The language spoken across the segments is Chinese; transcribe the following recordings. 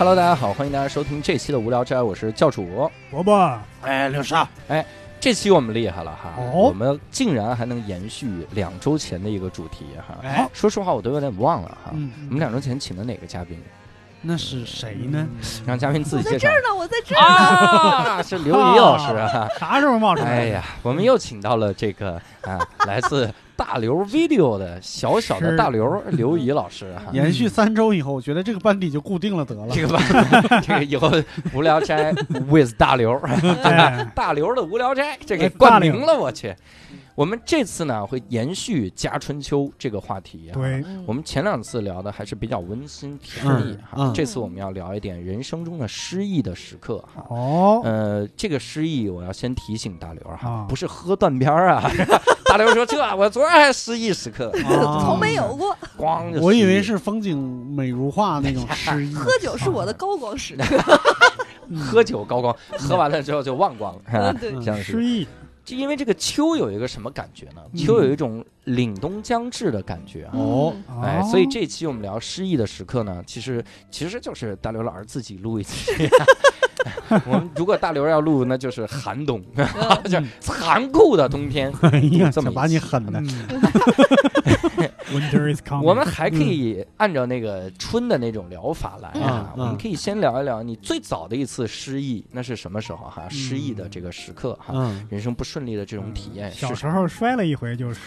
Hello，大家好，欢迎大家收听这期的无聊斋，我是教主。伯伯，哎，六少，这期我们厉害了哈，哦我们竟然还能延续两周前的一个主题哈。哎，说实话，我都有点忘了哈。嗯，我们两周前请的哪个嘉宾？那是谁呢？让嘉宾自己介绍在这儿呢，我在这儿。啊，是刘怡老师啊。啥时候冒出来？哎，呀，我们又请到了这个啊，来自大刘 video 的小小的大刘刘怡老师哈。延续三周以后，我觉得这个班底就固定了得了。这个班，这个以后无聊斋 with 大刘，哎 大刘的无聊斋，这给哎冠名了，我去。我们这次呢会延续《家春秋》这个话题啊。对，嗯我们前两次聊的还是比较温馨甜蜜哈，嗯嗯这次我们要聊一点人生中的失意的时刻哈。哦，呃，这个失意我要先提醒大刘哈，啊不是喝断片儿啊。大刘说这我昨儿还失忆时刻，啊从没有过，咣我以为是风景美如画那种失忆。喝酒是我的高光时刻。喝酒高光，喝完了之后就忘光了，是吧嗯，？对，像失忆，就因为这个秋有一个什么感觉呢？嗯秋有一种凛冬将至的感觉啊。哦，哎，哦所以这期我们聊失意的时刻呢，其实其实就是大刘老师自己录一期。我们如果大刘要录，那就是寒冬，就是残酷的冬天。哎呀，这么把你狠的嗯。Winter is coming。我们还可以按照那个春的那种疗法来啊我们可以先聊一聊你最早的一次失意，那是什么时候哈？失意的这个时刻哈，嗯，人生不顺利的这种体验是小时候摔了一回，就是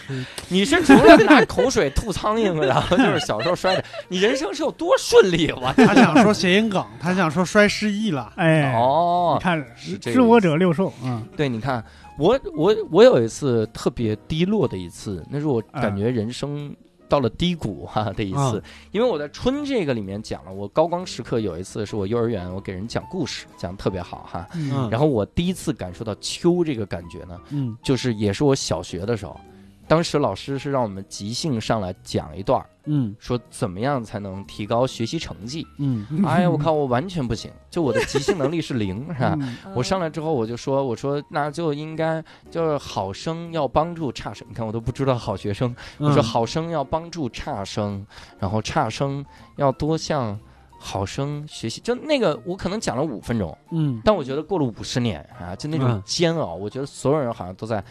你是除了拿口水吐苍蝇，然后就是小时候摔的，你人生是有多顺利？我 他想说谐音梗，他想说摔失忆了。哎，哦你，看是这个知我者六兽，嗯，对，你看我我我有一次特别低落的一次，那是我嗯感觉人生到了低谷哈、的一次，嗯因为我在春这个里面讲了，我高光时刻有一次是我幼儿园我给人讲故事，讲的特别好哈。嗯。然后我第一次感受到秋这个感觉呢，嗯。就是也是我小学的时候，当时老师是让我们即兴上来讲一段，嗯。说怎么样才能提高学习成绩。嗯。哎呀，我靠，我完全不行，就我的即兴能力是零，是吧？嗯。我上来之后我就说，我说那就应该就是好生要帮助差生，你看我都不知道好学生，我说好生要帮助差生，然后差生要多向好生学习，就那个我可能讲了五分钟，嗯。但我觉得过了五十年啊，就那种嗯。煎熬，我觉得所有人好像都在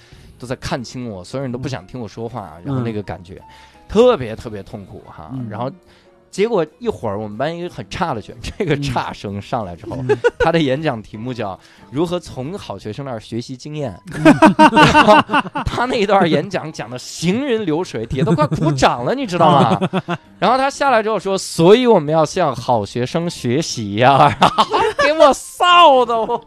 都在看清我，所有人都不想听我说话，然后那个感觉特别特别痛苦哈。嗯然后结果一会儿我们班一个很差的学，这个嗯差生上来之后，嗯他的演讲题目叫如何从好学生那儿学习经验。然后他那一段演讲讲的行云流水，底下都快鼓掌了，你知道吗？然后他下来之后说，所以我们要向好学生学习呀、然后给我臊的我，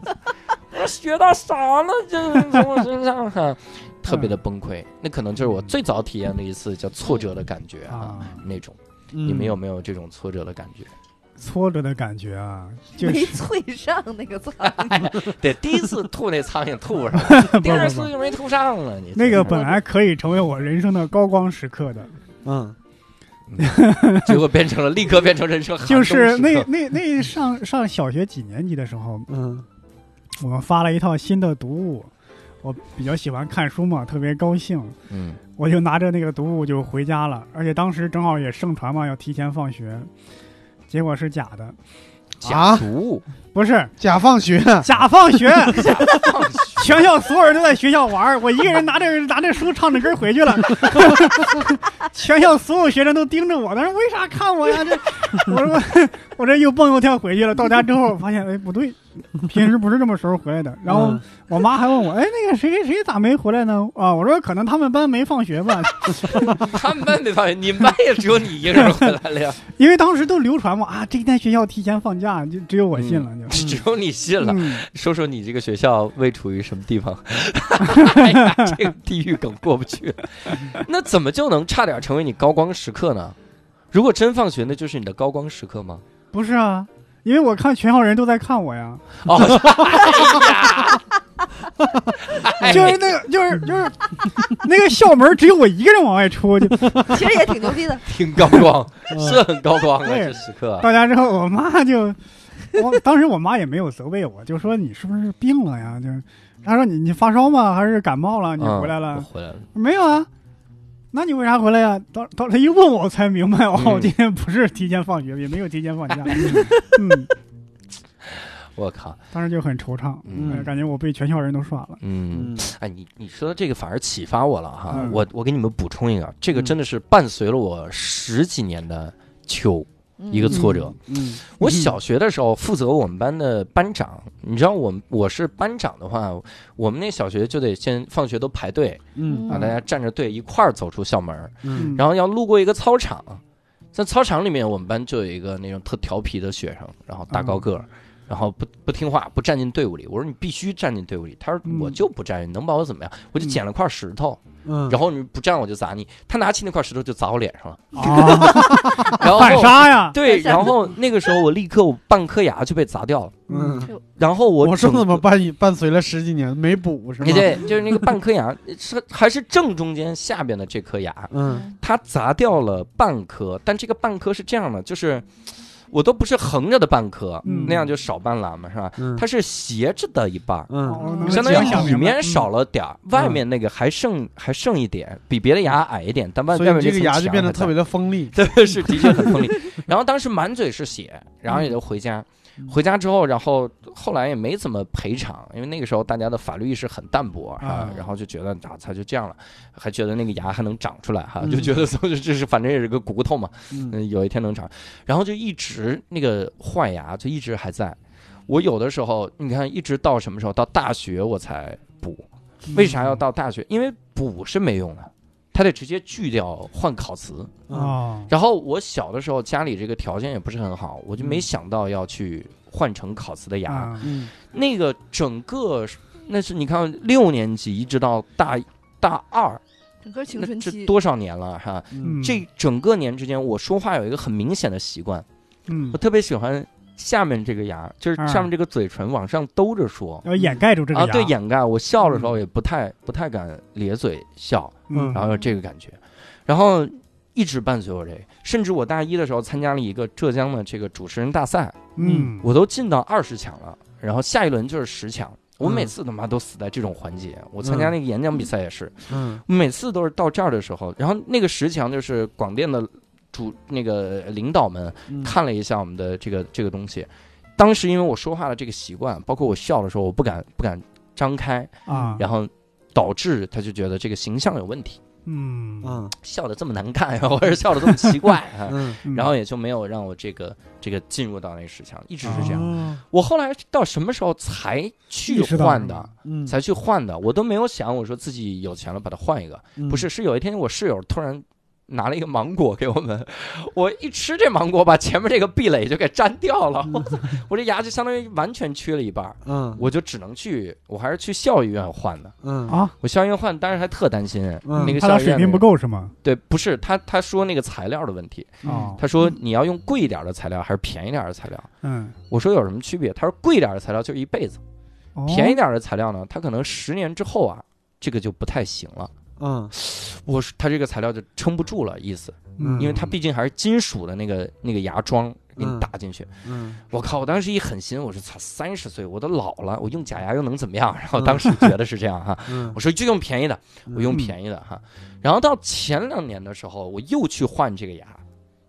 我学到啥了？就是从我身上哈。特别的崩溃，那可能就是我最早体验的一次叫挫折的感觉啊，啊，那种。嗯你们有没有这种挫折的感觉？挫折的感觉啊，就没是脆上那个苍蝇，对，第一次吐那苍蝇吐上了，第二次就没吐上了。你那个本来可以成为我人生的高光时刻的，嗯。结果变成了立刻变成人生就是那那那上上小学几年级的时候，嗯。我们发了一套新的读物，我比较喜欢看书嘛，特别高兴，嗯。我就拿着那个读物就回家了，而且当时正好也盛传嘛，要提前放学，结果是假的，假读？物，不是。假放学，假放学，假放学。全校所有人都在学校玩，我一个人拿着拿着书唱着歌回去了，全校所有学生都盯着我，他说为啥看我呀？这我说我我这又蹦又跳回去了，到家之后发现哎不对，平时不是这么时候回来的，然后。嗯。我妈还问我，哎，那个谁谁谁咋没回来呢？啊，我说可能他们班没放学吧，他们班没放学，你们班也只有你一个人回来了呀，因为当时都流传嘛，啊，这一天学校提前放假，就只有我信了，就。只有你信了。嗯，说说你这个学校位处于什么地方？哎呀，这个地狱梗过不去。那怎么就能差点成为你高光时刻呢？如果真放学，那就是你的高光时刻吗？不是啊，因为我看全校人都在看我呀，哦，就是那个，就是就是那个校门只有我一个人往外出，就其实也挺牛逼的。挺高光，是很高光啊，对这时刻。到家之后，我妈就，我当时我妈也没有责备我，就说你是不是病了呀？就她说你你发烧吗？还是感冒了？你嗯回来了？我回来了。没有啊。那你为啥回来呀？到到他一问我，我才明白哦，嗯今天不是提前放学，也没有提前放假。嗯，我靠，当时就很惆怅，嗯呃感觉我被全校人都耍了。嗯，嗯哎，你你说的这个反而启发我了哈，嗯我我给你们补充一个，这个真的是伴随了我十几年的秋。一个挫折。嗯我小学的时候负责我们班的班长，你知道我们我是班长的话，我们那小学就得先放学都排队嗯啊，大家站着队一块儿走出校门儿，嗯然后要路过一个操场，在操场里面我们班就有一个那种特调皮的学生，然后大高个儿。然后不不听话，不站进队伍里。我说你必须站进队伍里。他说嗯我就不站，你能把我怎么样？我就捡了块石头，嗯，然后你不站我就砸你。他拿起那块石头就砸我脸上了，啊，然后反杀呀！对，然后那个时候我立刻我半颗牙就被砸掉了，嗯，然后我我说怎么伴伴随了十几年没补是吗？哎对，就是那个半颗牙是还是正中间下边的这颗牙，嗯他砸掉了半颗，但这个半颗是这样的，就是我都不是横着的半颗，嗯那样就少半拉嘛，是吧？嗯，它是斜着的一半。嗯哦能相当于里面少了点儿，外面那个还剩还剩一点，比别的牙矮一点，但外所以你这个牙就变得特别的锋利。对，是的确很锋利。然后当时满嘴是血，然后也就回家。嗯回家之后，然后后来也没怎么赔偿，因为那个时候大家的法律意识很淡薄啊啊，然后就觉得啊，他就这样了，还觉得那个牙还能长出来哈，嗯就觉得说这是 反正也是个骨头嘛，嗯嗯，有一天能长，然后就一直那个坏牙就一直还在。我有的时候，你看，一直到什么时候？到大学我才补。为啥要到大学？因为补是没用的，他得直接锯掉换烤瓷。啊啊？然后我小的时候家里这个条件也不是很好，我就没嗯想到要去换成烤瓷的牙。啊嗯那个整个那是你看六年级一直到大大二，整个青那春期，这多少年了哈？嗯这整个年之间，我说话有一个很明显的习惯，嗯我，特别喜欢下面这个牙，就是啊上面这个嘴唇往上兜着说。要掩盖住这个啊，牙。对，掩盖。我笑的时候也不太不太敢咧嘴笑，嗯，然后有这个感觉，然后一直伴随我这个，甚至我大一的时候参加了一个浙江的这个主持人大赛，嗯，我都进到二十强了，然后下一轮就是十强。我嗯每次他妈都死在这种环节。我参加那个演讲比赛也是，嗯每次都是到这儿的时候，然后那个十强就是广电的主那个领导们嗯看了一下我们的这个这个东西，当时因为我说话的这个习惯，包括我笑的时候我不敢不敢张开，啊，然后导致他就觉得这个形象有问题，嗯嗯笑的这么难看，或者笑的这么奇怪啊。然后也就没有让我这个这个进入到那个十强，一直是这样。哦我后来到什么时候才去换的？嗯才去换的，我都没有想，我说自己有钱了把它换一个。嗯不是，是有一天我室友突然拿了一个芒果给我们，我一吃这芒果，把前面这个壁垒就给粘掉了，我操我这牙就相当于完全缺了一半儿，嗯我就只能去，我还是去校医院换的。嗯啊，我校医院换，当时还特担心，嗯那个他校医院水平不够是吗？对，不是他他说那个材料的问题，哦，他说你要用贵一点的材料还是便宜点的材料？嗯，我说有什么区别？他说贵一点的材料就是一辈子，哦便宜点的材料呢，它可能十年之后啊，这个就不太行了。嗯我说它这个材料就撑不住了，意思，嗯因为它毕竟还是金属的那个那个牙桩给你嗯打进去。嗯我靠！我当时一狠心，我说操，三十岁我都老了，我用假牙又能怎么样？然后当时觉得是这样哈，嗯我说就用便宜的，我用嗯便宜的哈。然后到前两年的时候，我又去换这个牙，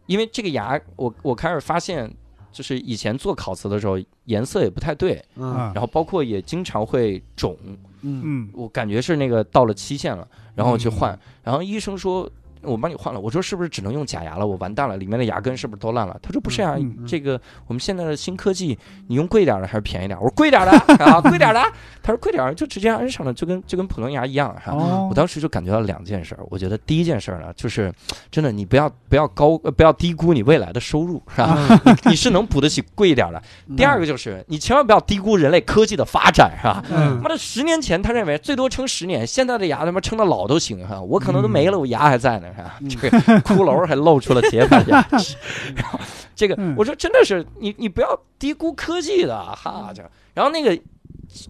因为这个牙我我开始发现，就是以前做烤瓷的时候颜色也不太对，嗯。啊，然后包括也经常会肿，嗯。嗯。我感觉是那个到了期限了，然后去换嗯，然后医生说。我帮你换了，我说是不是只能用假牙了？我完蛋了，里面的牙根是不是都烂了？他说不是啊，这个我们现在的新科技，你用贵点的还是便宜点？我说贵点的 啊，贵点的。他说贵点儿就直接安上了，就跟就跟普通牙一样哈。哦我，当时就感觉到两件事儿，我觉得第一件事儿呢，就是真的你不要不要高呃不要低估你未来的收入是吧？你是能补得起贵一点的。第二个就是你千万不要低估人类科技的发展是吧？嗯妈的，十年前他认为最多撑十年，现在的牙他妈撑到老都行哈，我可能都没了，我牙还在呢，这个骷髅还露出了铁板牙齿 然后这个嗯我说真的是你你不要低估科技的哈，这然后那个。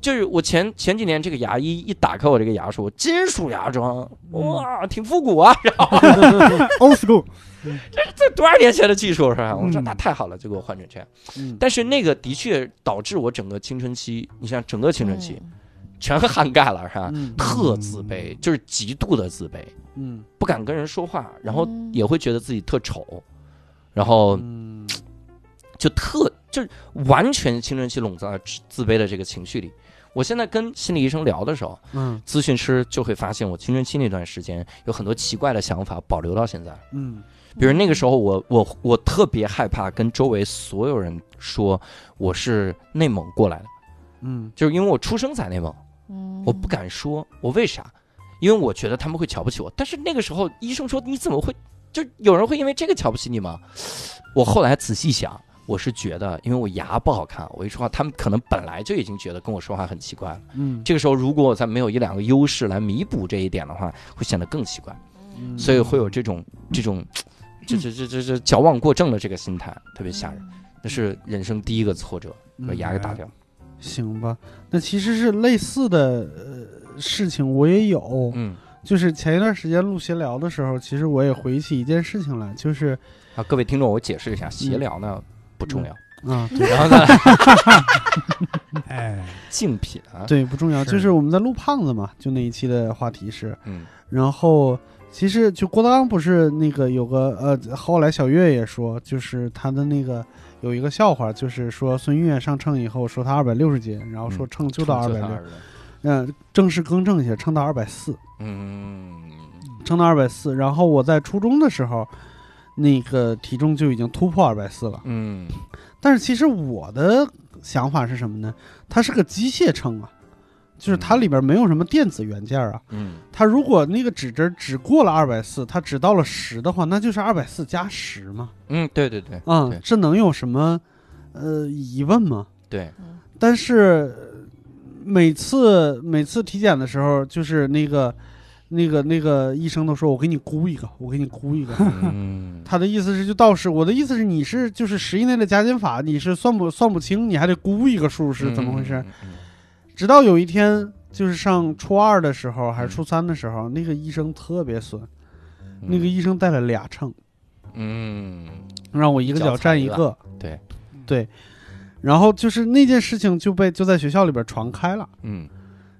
就是我前前几年这个牙医一打开我这个牙说金属牙桩，哇，挺复古啊！然后 old school，这多少年前的技术是吧？我说嗯那太好了，就给我换成这样。嗯但是那个的确导致我整个青春期，你像整个青春期嗯全涵盖了是吧？嗯特自卑，就是极度的自卑，嗯不敢跟人说话，然后嗯也会觉得自己特丑，然后嗯就特就完全青春期笼罩在自自卑的这个情绪里。我现在跟心理医生聊的时候，嗯咨询师就会发现我青春期那段时间有很多奇怪的想法保留到现在。嗯比如那个时候我，我我特别害怕跟周围所有人说我是内蒙过来的，嗯就是因为我出生在内蒙，嗯我不敢说，我为啥？因为我觉得他们会瞧不起我。但是那个时候医生说你怎么会？就有人会因为这个瞧不起你吗？我后来仔细想，我是觉得，因为我牙不好看，我一说话，他们可能本来就已经觉得跟我说话很奇怪了。嗯，这个时候，如果我再没有一两个优势来弥补这一点的话，会显得更奇怪。嗯所以会有这种这种，这这这这这矫枉过正的这个心态，特别吓人。那是人生第一个挫折，把牙给打掉。行吧，那其实是类似的呃事情，我也有。嗯，就是前一段时间录闲聊的时候，其实我也回忆起一件事情来，就是啊，各位听众，我解释一下，闲聊呢不重要，啊，对。然后呢，哎，竞品。啊，对不重要，就是我们在录胖子嘛，就那一期的话题是，嗯。然后其实就郭德纲不是那个有个呃，后来小岳也说，就是他的那个有一个笑话，就是说孙越上秤以后说他二百六十斤，然后说秤就到二百六，六，嗯，正式更正一下，称到二百四，嗯称到二百四。然后我在初中的时候，那个体重就已经突破二百四了。嗯但是其实我的想法是什么呢？它是个机械秤啊，就是它里边没有什么电子元件啊。嗯它如果那个指针只过了二百四，它只到了十的话，那就是二百四加十嘛。嗯，对对对嗯对，这能有什么呃疑问吗？对，但是呃每次每次体检的时候，就是那个那个那个医生都说我给你估一个，我给你估一个。嗯。他的意思是就到时，我的意思是你是就是十以内的加减法，你是算不算不清，你还得估一个数是怎么回事？？直到有一天，就是上初二的时候还是嗯。初三的时候，那个医生特别损，嗯。那个医生带了俩秤，嗯。让我一个脚站一个，对。对，然后就是那件事情就被就在学校里边传开了。嗯。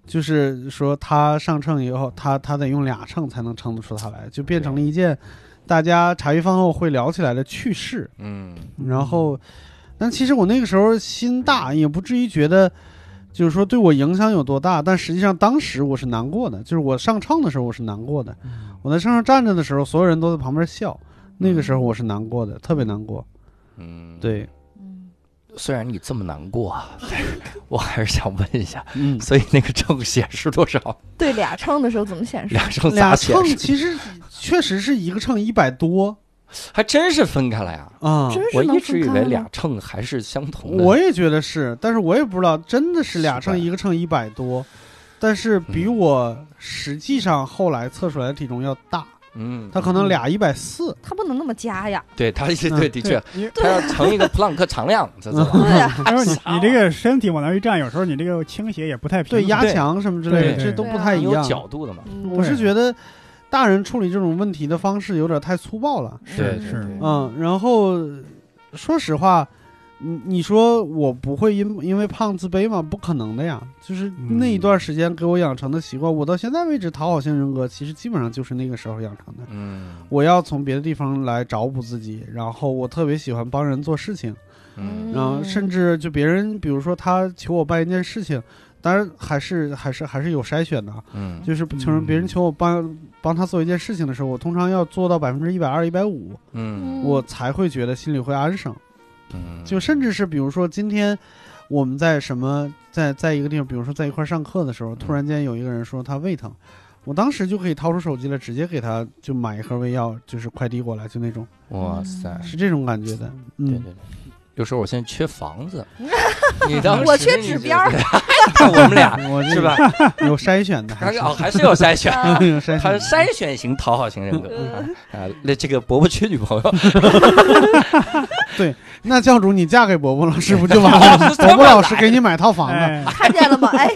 就是说他上秤以后，他他得用俩秤才能称得出他来，就变成了一件大家茶余饭后会聊起来的趣事。嗯。然后，但其实我那个时候心大，也不至于觉得就是说对我影响有多大，但实际上当时我是难过的，就是我上秤的时候我是难过的，我在秤上站着的时候，所有人都在旁边笑，那个时候我是难过的，特别难过。嗯，对，嗯虽然你这么难过啊，我还是想问一下，嗯，所以那个秤显示多少？对俩秤的时候怎么显示？俩秤俩咋显示？秤其实确实是一个秤一百多还真是分开了呀！啊。嗯我一直以为俩秤还是相同的。我也觉得是，但是我也不知道，真的是俩秤，一个秤一百多，但是比嗯我实际上后来测出来的体重要大，嗯，他可能俩一百四，他不能那么加呀。对他对的确，你他要乘一个普朗克常量，他说你你这个身体往那一站，有时候你这个倾斜也不太平。对压强什么之类的，这都不太一样。角度的嘛。嗯。我是觉得大人处理这种问题的方式有点太粗暴了。是是。嗯，然后说实话，你你说我不会因因为胖自卑吗？不可能的呀。就是那一段时间给我养成的习惯，我到现在为止讨好型人格其实基本上就是那个时候养成的。嗯我要从别的地方来找补自己，然后我特别喜欢帮人做事情，嗯然后甚至就别人，比如说他求我办一件事情，当然还是还是还是有筛选的啊，嗯就是求人别人求我帮帮他做一件事情的时候，我通常要做到百分之一百二、一百五，嗯我才会觉得心里会安生。嗯，就甚至是比如说今天我们在什么在在一个地方，比如说在一块儿上课的时候，突然间有一个人说他胃疼，我当时就可以掏出手机来，直接给他就买一盒胃药，就是快递过来，就那种。哇塞，是这种感觉的。嗯，对对对。有时候我现在缺房子，你当时我缺指标 我们俩 我是吧？有筛选的，还是哦，还是有筛选，的有筛还是。筛选型讨好型人格嗯啊。那这个伯伯缺女朋友，对那教主，你嫁给伯伯老师不就完哦了？伯伯老师给你买套房子，哎，看见了吗？哎，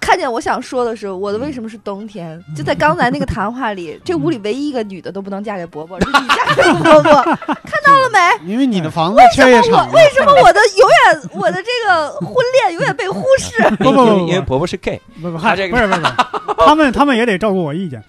看见我想说的是，我的为什么是冬天？就在刚才那个谈话里，这屋里唯一一个女的都不能嫁给伯伯，是你嫁给伯伯，看到了没？因为你的房子缺也我场。为什么我的永远我的这个婚恋永远被忽视？不不不不因为伯伯是 gay，不不，他这个不是不是不是，他们他们也得照顾我意见。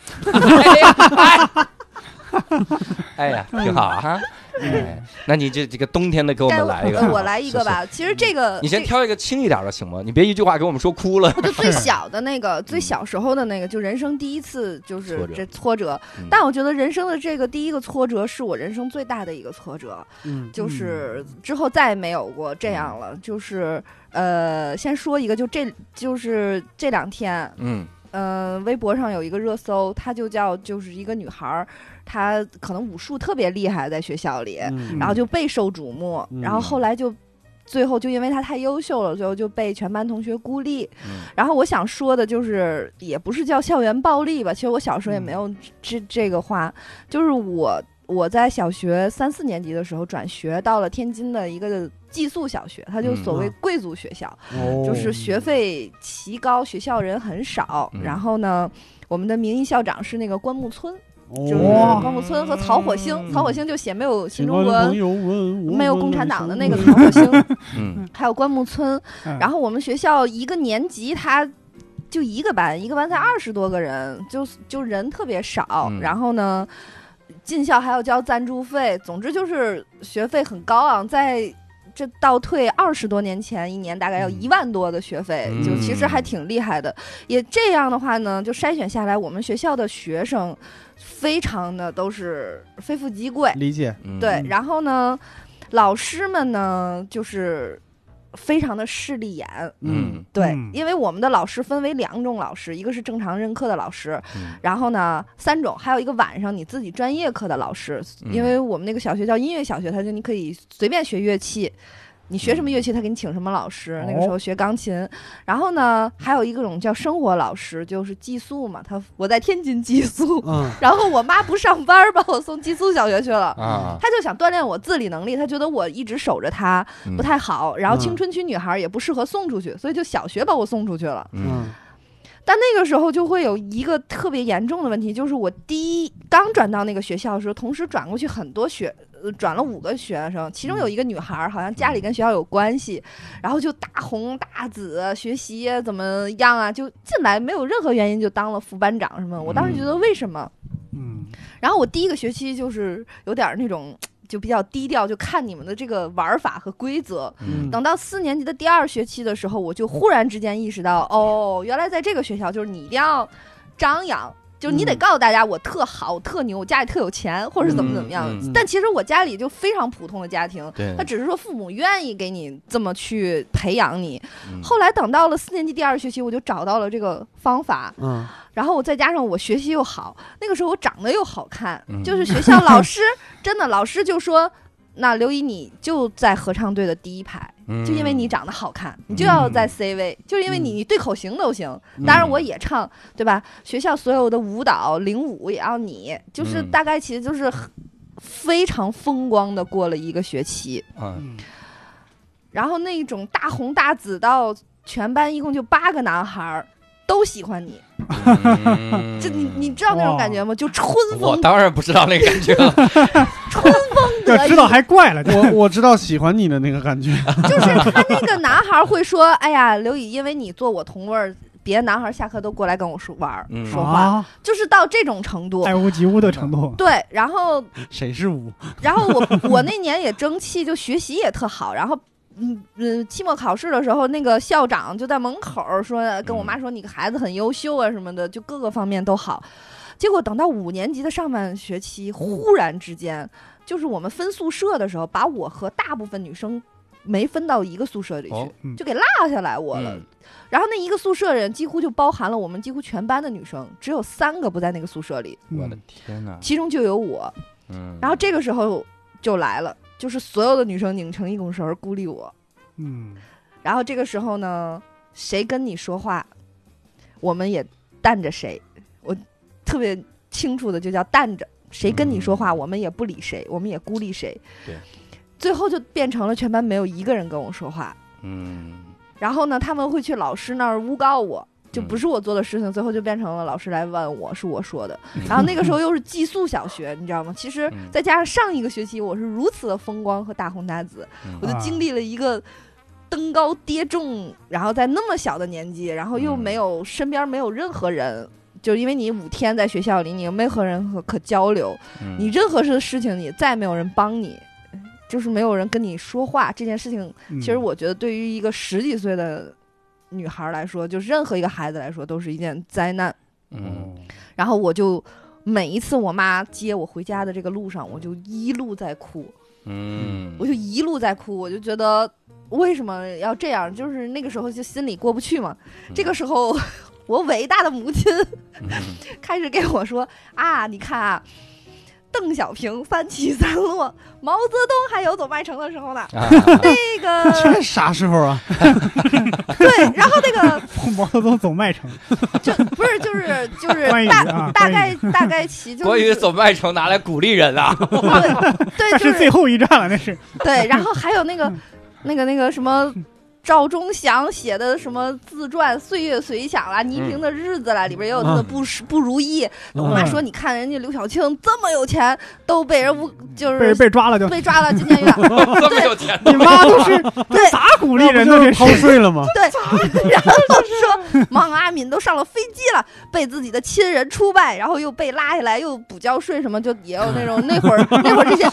哎呀，挺好啊哈。哎，那你这这个冬天的给我们来一个我来一个。吧。其实这个你先挑一个轻一点的行吗？你别一句话给我们说哭了。我就最 小的那个，最小时候的那个，就人生第一次就是这挫折嗯。但我觉得人生的这个第一个挫折是我人生最大的一个挫折，嗯就是之后再也没有过这样了。就是呃，先说一个，就这就是这两天，嗯呃，微博上有一个热搜，她就叫就是一个女孩儿，她可能武术特别厉害，在学校里，嗯然后就备受瞩目，嗯然后后来就。最后就因为她太优秀了，最后就被全班同学孤立。嗯然后我想说的就是，也不是叫校园暴力吧，其实我小时候也没有这这个话，就是我我在小学三四年级的时候转学到了天津的一个寄宿小学，它就所谓嗯贵族学校，哦就是学费奇高，学校人很少。嗯然后呢，我们的名义校长是那个关木村，就是哦关木村和曹火星，嗯曹火星就写没有新中国没有共产党的那个是曹火星，嗯还有关木村。嗯然后我们学校一个年级他。就一个班，一个班才二十多个人，就就人特别少。嗯然后呢，进校还要交赞助费，总之就是学费很高昂。在这倒退二十多年前，一年大概要一万多的学费，嗯就其实还挺厉害的。也这样的话呢，就筛选下来，我们学校的学生非常的都是非富即贵。理解，嗯对，嗯然后呢，老师们呢就是非常的势利眼。嗯对，嗯因为我们的老师分为两种老师，一个是正常任课的老师，嗯然后呢三种，还有一个晚上你自己专业课的老师。嗯因为我们那个小学叫音乐小学，他就你可以随便学乐器。你学什么乐器，他给你请什么老师。那个时候学钢琴，然后呢，还有一个种叫生活老师，就是寄宿嘛。他我在天津寄宿，嗯然后我妈不上班，把我送寄宿小学去了。啊，他就想锻炼我自理能力，他觉得我一直守着他嗯不太好，然后嗯青春期女孩也不适合送出去，所以就小学把我送出去了。嗯嗯但那个时候就会有一个特别严重的问题，就是我第一刚转到那个学校的时候，同时转过去很多学，呃，转了五个学生，其中有一个女孩儿好像家里跟学校有关系，然后就大红大紫，学习怎么样啊，就进来没有任何原因就当了副班长什么。我当时觉得为什么？嗯然后我第一个学期就是有点儿那种就比较低调，就看你们的这个玩法和规则。嗯等到四年级的第二学期的时候，我就忽然之间意识到，哦，原来在这个学校就是你一定要张扬。就是你得嗯告诉大家我特好、我特牛，我家里特有钱，或者是怎么怎么样。嗯嗯但其实我家里就非常普通的家庭，他只是说父母愿意给你这么去培养你。嗯后来等到了四年级第二学期，我就找到了这个方法，嗯然后我再加上我学习又好，那个时候我长得又好看，嗯就是学校老师 真的老师就说，那刘怡你就在合唱队的第一排，嗯就因为你长得好看，你就要在 C 位，就是因为你你对口型都行。当然我也唱，对吧？学校所有的舞蹈领舞也要你，就是嗯大概其实就是非常风光的过了一个学期，嗯嗯然后那种大红大紫到全班一共就八个男孩儿都喜欢你，嗯 就你你知道那种感觉吗？就春我风当然不知道那个感觉了，要知道还怪了，我我知道喜欢你的那个感觉，就是他那个男孩会说：“哎呀，刘宇，因为你做我同位儿，别的男孩下课都过来跟我说玩儿、嗯说话，啊，就是到这种程度。爱屋及乌的程度。对，然后，谁是屋？然后我我那年也争气，就学习也特好，然后。嗯嗯，期末考试的时候，那个校长就在门口说，跟我妈说你个孩子很优秀啊什么的，就各个方面都好。结果等到五年级的上半学期，忽然之间，就是我们分宿舍的时候，把我和大部分女生没分到一个宿舍里去，哦嗯就给落下来我了。嗯然后那一个宿舍人几乎就包含了我们几乎全班的女生，只有三个不在那个宿舍里，我的嗯天哪，其中就有我。嗯，然后这个时候就来了，就是所有的女生拧成一股绳儿孤立我。嗯然后这个时候呢，谁跟你说话，我们也淡着谁。我特别清楚的就叫淡着，谁跟你说话，嗯我们也不理谁，我们也孤立谁。对，最后就变成了全班没有一个人跟我说话。嗯然后呢，他们会去老师那儿诬告我，就嗯不是我做的事情，最后就变成了老师来问我是我说的。然后那个时候又是寄宿小学，你知道吗？其实嗯再加上上一个学期我是如此的风光和大红大紫，嗯我就经历了一个登高跌重，然后在那么小的年纪，然后又嗯没有身边没有任何人。就因为你五天在学校里，你又没和人可可交流，嗯你任何事事情你再没有人帮你，就是没有人跟你说话这件事情，嗯其实我觉得对于一个十几岁的女孩来说，就是任何一个孩子来说，都是一件灾难。嗯，然后我就每一次我妈接我回家的这个路上，我就一路在哭，嗯，我就一路在哭，我就觉得为什么要这样？就是那个时候就心里过不去嘛。这个时候，我伟大的母亲嗯 开始给我说啊，你看啊。邓小平三起三落，毛泽东还有走麦城的时候呢。啊，那个 这啥时候啊？对，然后那个毛泽东走麦城，就不是就是就是大大概大概其就是国语走麦城拿来鼓励人啊，对对，就是最后一站了，那是对，然后还有那个嗯那个那个什么。赵忠祥写的什么自传《岁月随想》啦，《倪萍的日子》啦，里边也有他的不是不如意。我妈说：“你看人家刘晓庆这么有钱，都被人诬，就是被抓了就。被抓了进监狱。这么有钱你妈都是对咋鼓励人的这那不就是偷？税了吗？对，然后就是说王阿敏都上了飞机了，被自己的亲人出卖，然后又被拉下来，又补交税什么，就也有那种 那会儿那会儿这些，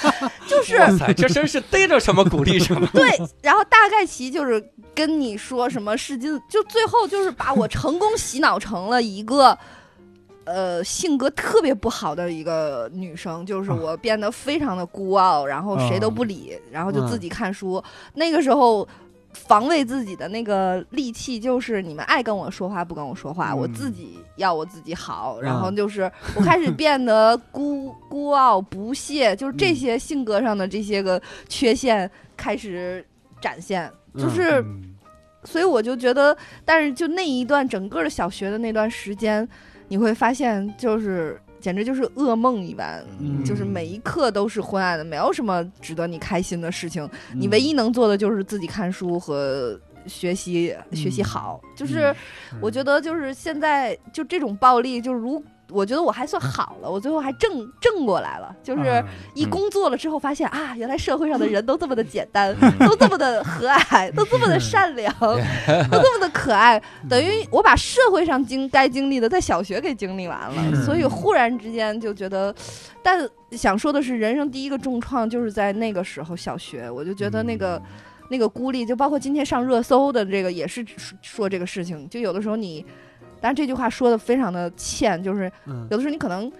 就是，这真是逮着什么鼓励什么。对，然后大概其就是跟你说什么是金，就最后就是把我成功洗脑成了一个。呃，性格特别不好的一个女生，就是我变得非常的孤傲，然后谁都不理，然后就自己看书。那个时候，防卫自己的那个利器就是你们爱跟我说话不跟我说话，嗯我自己要我自己好。然后就是我开始变得孤孤傲不屑，就是这些性格上的这些个缺陷开始展现，就是。嗯所以我就觉得，但是就那一段整个的小学的那段时间，你会发现就是简直就是噩梦一般，嗯就是每一刻都是昏暗的，没有什么值得你开心的事情。嗯你唯一能做的就是自己看书和学习，学习好。就是我觉得，就是现在就这种暴力，就是如我觉得我还算好了，我最后还正正过来了，就是。啊一工作了之后，发现啊，原来社会上的人都这么的简单，嗯 都这么的和蔼，都这么的善良，都这么的可爱。等于我把社会上经该经历的，在小学给经历完了，所以忽然之间就觉得，但想说的是，人生第一个重创就是在那个时候，小学，我就觉得那个。那个孤立，就包括今天上热搜的这个，也是说这个事情。就有的时候你，当然这句话说的非常的欠，就是嗯。有的时候你可能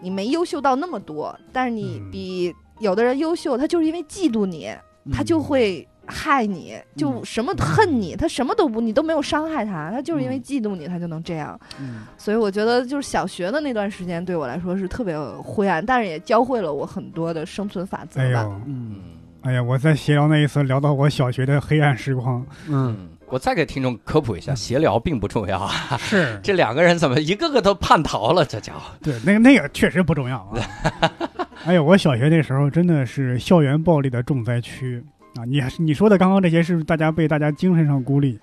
你没优秀到那么多，但是你嗯。比有的人优秀，他就是因为嫉妒你，他就会害你，就什么恨你，他什么都不，你都没有伤害他，他就是因为嫉妒你，他就能这样。嗯。所以我觉得就是小学的那段时间对我来说是特别灰暗，但是也教会了我很多的生存法则吧。哎呦，嗯。嗯哎呀，我在闲聊那一次聊到我小学的黑暗时光，嗯，嗯，我再给听众科普一下，闲聊并不重要啊。是 这两个人怎么一个个都叛逃了？这家伙，对，那个那个确实不重要啊。哎呦，我小学那时候真的是校园暴力的重灾区啊！你你说的刚刚这些是大家被大家精神上孤立，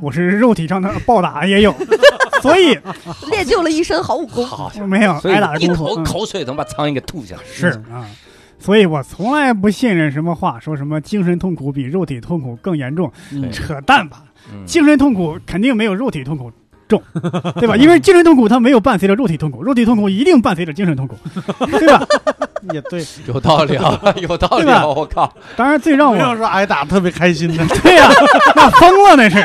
我是肉体上的暴打也有，所以练就了一身好武功。好没有挨打的一口功夫。嗯口水能把苍蝇给吐下来。是啊，所以我从来不信任什么话，说什么精神痛苦比肉体痛苦更严重，嗯扯淡吧！嗯精神痛苦肯定没有肉体痛苦重，对吧？因为精神痛苦它没有伴随着肉体痛苦，肉体痛苦一定伴随着精神痛苦，对吧？也对，有道理啊，有道理对吧啊！我靠，当然最让我说挨打特别开心的，对呀、那疯了那是。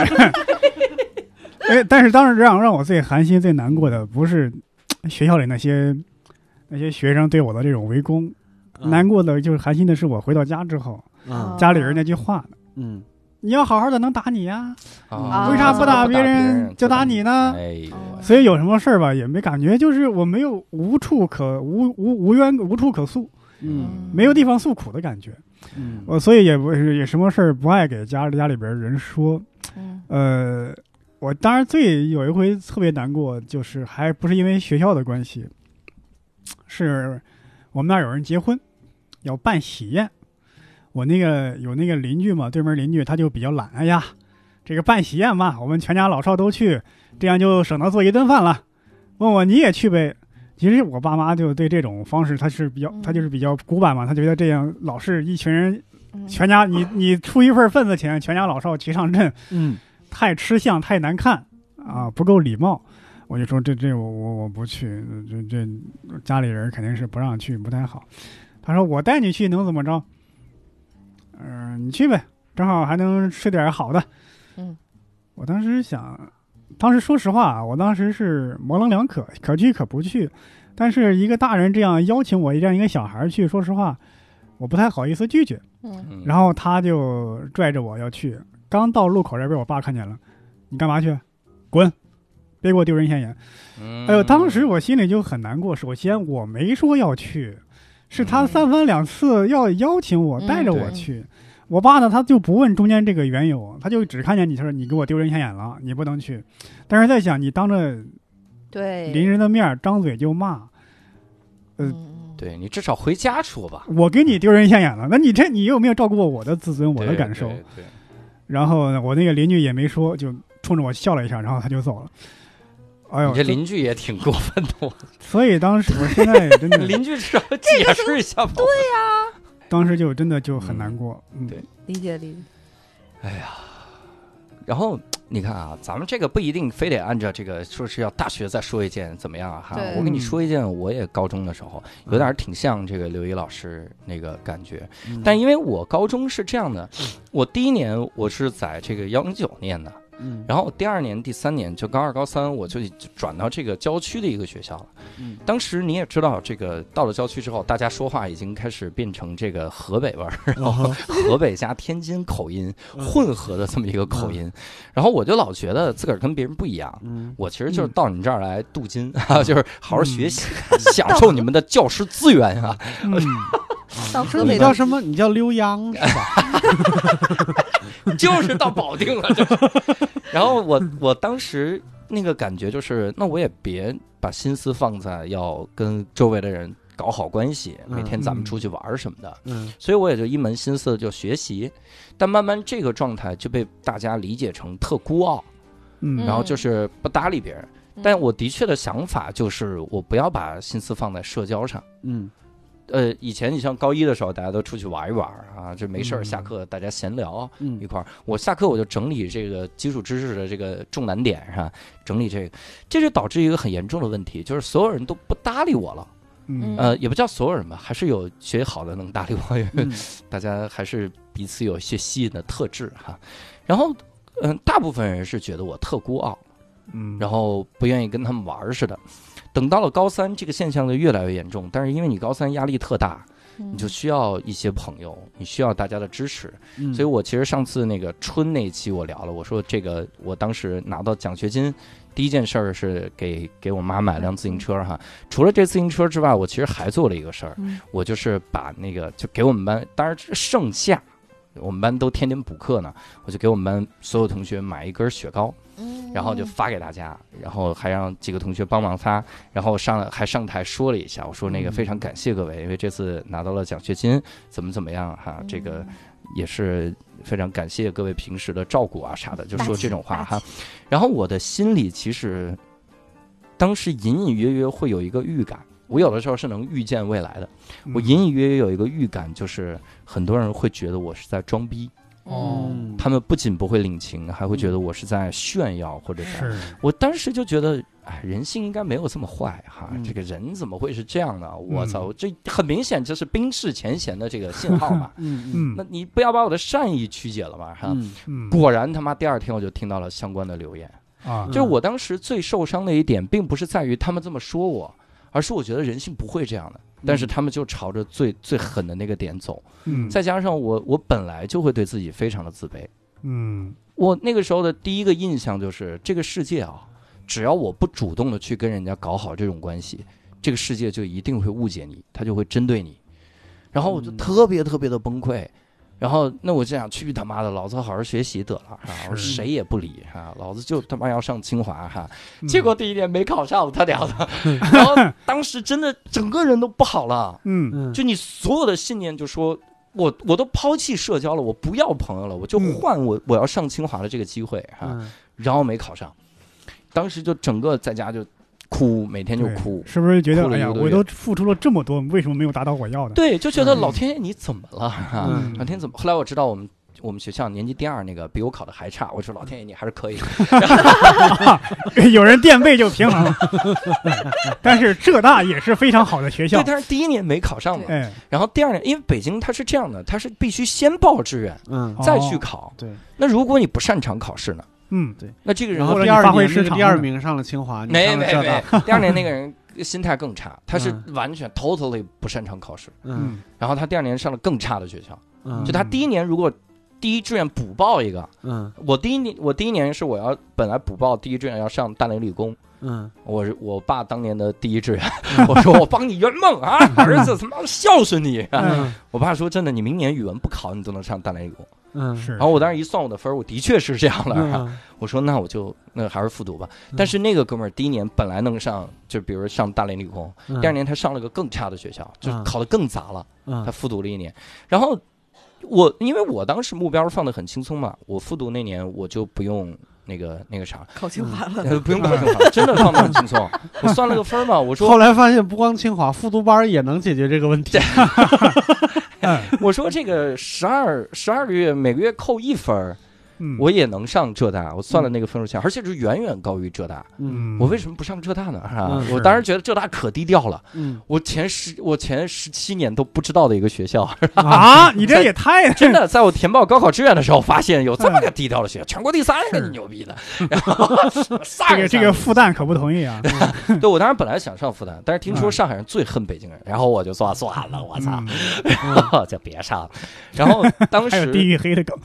哎，但是当时让让我最寒心、最难过的不是学校里那些那些学生对我的这种围攻，难过的就是寒心的是我回到家之后，嗯家里人那句话呢嗯你要好好的能打你呀，啊。为啥不打别别人就打你呢？哎，所以有什么事儿吧，也没感觉，就是我没有无处可无无无冤无处可诉，嗯。没有地方诉苦的感觉。嗯。我所以也不是也什么事儿不爱给家家里边人说。嗯。呃，我当然最有一回特别难过，就是还不是因为学校的关系，是我们那儿有人结婚，要办喜宴。我那个有那个邻居嘛，对门邻居他就比较懒，哎呀，这个办喜宴嘛，我们全家老少都去，这样就省得做一顿饭了。问我你也去呗？其实我爸妈就对这种方式他是比较，他就是比较古板嘛，他觉得这样老是一群人嗯全家你你出一份份子钱，全家老少齐上阵，嗯太吃相，太难看啊，不够礼貌。我就说这这我我我不去，这这家里人肯定是不让去，不太好。他说我带你去能怎么着？嗯你去呗，正好还能吃点好的。嗯，我当时想，当时说实话啊，我当时是模棱两可，可去可不去。但是一个大人这样邀请我这样一个小孩去，说实话，我不太好意思拒绝。嗯嗯然后他就拽着我要去，刚到路口这被，我爸看见了，你干嘛去？滚！别给我丢人现眼！嗯哎呦，当时我心里就很难过。首先我没说要去，是他嗯三番两次要邀请我，嗯带着我对去。我爸呢，他就不问中间这个缘由，他就只看见你他说你给我丢人现眼了，你不能去。但是在想，你当着对，邻人的面儿张嘴就骂，呃嗯，对你至少回家说吧，我给你丢人现眼了，那你这你有没有照顾过我的自尊、我的感受？对对然后呢，我那个邻居也没说，就冲着我笑了一下，然后他就走了。哎呦，你这邻居也挺过分的，我 所以当时我现在真的，邻居至少解释一下吧。对呀，当时就真的就很难过。嗯，对理解理解。哎呀，然后你看啊，咱们这个不一定非得按照这个说是要大学再说一件怎么样啊哈。对我跟你说一件，我也高中的时候有点挺像这个刘一老师那个感觉，嗯但因为我高中是这样的，我第一年我是在这个幺零九念的。嗯。然后第二年、第三年就高二、高三，我就就转到这个郊区的一个学校了。嗯。当时你也知道，这个到了郊区之后，大家说话已经开始变成这个河北味儿，然后河北加天津口音混合的这么一个口音。然后我就老觉得自个儿跟别人不一样。嗯。我其实就是到你这儿来镀金，啊，就是好好学习，享受你们的教师资源啊。嗯，到河你叫什么？你叫刘洋是吧？就是到保定了，就是。然后我我当时那个感觉就是，那我也别把心思放在要跟周围的人搞好关系，嗯每天咱们出去玩什么的，嗯所以我也就一门心思就学习。但慢慢这个状态就被大家理解成特孤傲，嗯然后就是不搭理别人。但我的确的想法就是，我不要把心思放在社交上。嗯呃，以前你像高一的时候，大家都出去玩一玩啊，就没事儿嗯下课大家闲聊一嗯块儿。我下课我就整理这个基础知识的这个重难点是吧？整理这个，这就导致一个很严重的问题，就是所有人都不搭理我了。嗯呃，也不叫所有人吧，还是有学习好的能搭理我，因为嗯大家还是彼此有一些吸引的特质哈。然后，嗯、大部分人是觉得我特孤傲，嗯，然后不愿意跟他们玩儿似的。等到了高三，这个现象就越来越严重。但是因为你高三压力特大，嗯你就需要一些朋友，你需要大家的支持。嗯，所以我其实上次那个春那期我聊了，我说这个我当时拿到奖学金，第一件事儿是给给我妈买辆自行车哈。除了这自行车之外，我其实还做了一个事儿，嗯我就是把那个就给我们班，当然这盛夏，我们班都天天补课呢，我就给我们班所有同学买一根雪糕，嗯。然后就发给大家，然后还让几个同学帮忙发，然后上还上台说了一下，我说那个非常感谢各位，因为这次拿到了奖学金，怎么怎么样哈，这个也是非常感谢各位平时的照顾啊啥的，就说这种话哈。然后我的心里其实当时隐隐约约会有一个预感，我有的时候是能预见未来的，我嗯隐隐约约有一个预感，就是很多人会觉得我是在装逼，哦嗯他们不仅不会领情，还会觉得我是在炫耀或者是。我当时就觉得，哎，人性应该没有这么坏哈，嗯这个人怎么会是这样呢？我嗯操，这很明显就是冰释前嫌的这个信号嘛。嗯嗯那你不要把我的善意曲解了嘛，哈。嗯嗯果然他妈第二天我就听到了相关的留言，啊就是我当时最受伤的一点，并不是在于他们这么说我，而是我觉得人性不会这样的，但是他们就朝着最最狠的那个点走，嗯。再加上我我本来就会对自己非常的自卑，嗯。我那个时候的第一个印象就是这个世界啊，只要我不主动的去跟人家搞好这种关系，这个世界就一定会误解你，他就会针对你，然后我就嗯。特别特别的崩溃。然后，那我就想去他妈的，老子好好学习得了哈，我谁也不理哈，老子就他妈要上清华哈。嗯结果第一年没考上，他娘的！然后当时真的整个人都不好了，嗯嗯就你所有的信念，就说我我都抛弃社交了，我不要朋友了，我就嗯换我我要上清华的这个机会哈。嗯然后没考上，当时就整个在家就哭，每天就哭。是不是觉得哎呀，我都付出了这么多，为什么没有达到我要的？对，就觉得嗯老天爷你怎么了？老天怎么？后来我知道我们我们学校年级第二那个比我考的还差，我说老天爷你还是可以。有人垫背就平衡了。但是浙大也是非常好的学校对，，但是第一年没考上嘛，哎，然后第二年因为北京它是这样的，它是必须先报志愿嗯，再去考。对。那如果你不擅长考试呢？嗯，对。那这个人然后第二或者你发挥年那个第二名上了清华，你没没没，第二年那个人心态更差，他是嗯。完全 totally 不擅长考试，嗯。嗯，然后他第二年上了更差的学校，嗯，就他第一年如果第一志愿补报一个，嗯。我第一年我第一年是我要本来补报第一志愿要上大连理工，嗯。我我爸当年的第一志愿，我说我帮你圆梦啊，儿子他妈孝顺你。嗯。我爸说真的，你明年语文不考，你都能上大连理工。嗯，是。然后我当时一算我的分儿，我的确是这样了。嗯我说那我就那还是复读吧。嗯但是那个哥们儿第一年本来能上，就比如上大连理工，嗯第二年他上了个更差的学校，就是考的更杂了，他嗯复读了一年。然后我因为我当时目标放的很轻松嘛，我复读那年我就不用那个那个啥，考清华了，呃不用考清华，真的放得很轻松。我算了个分儿嘛，我说后来发现不光清华复读班也能解决这个问题。嗯。我说这个十二十二个月每个月扣一分儿，嗯，我也能上浙大。我算了那个分数线，而且是远远高于浙大。嗯我为什么不上浙大呢？我当时觉得浙大可低调了，嗯我前十我前十七年都不知道的一个学校，啊，你这也太真的，在我填报高考志愿的时候，发现有这么个低调的学校，全国第三个，你牛逼的。然后 上这个这个复旦可不同意啊！对我当时本来想上复旦，但是听说嗯上海人最恨北京人，然后我就说算了，我操，嗯就别上了。然后当还有地时域黑的梗，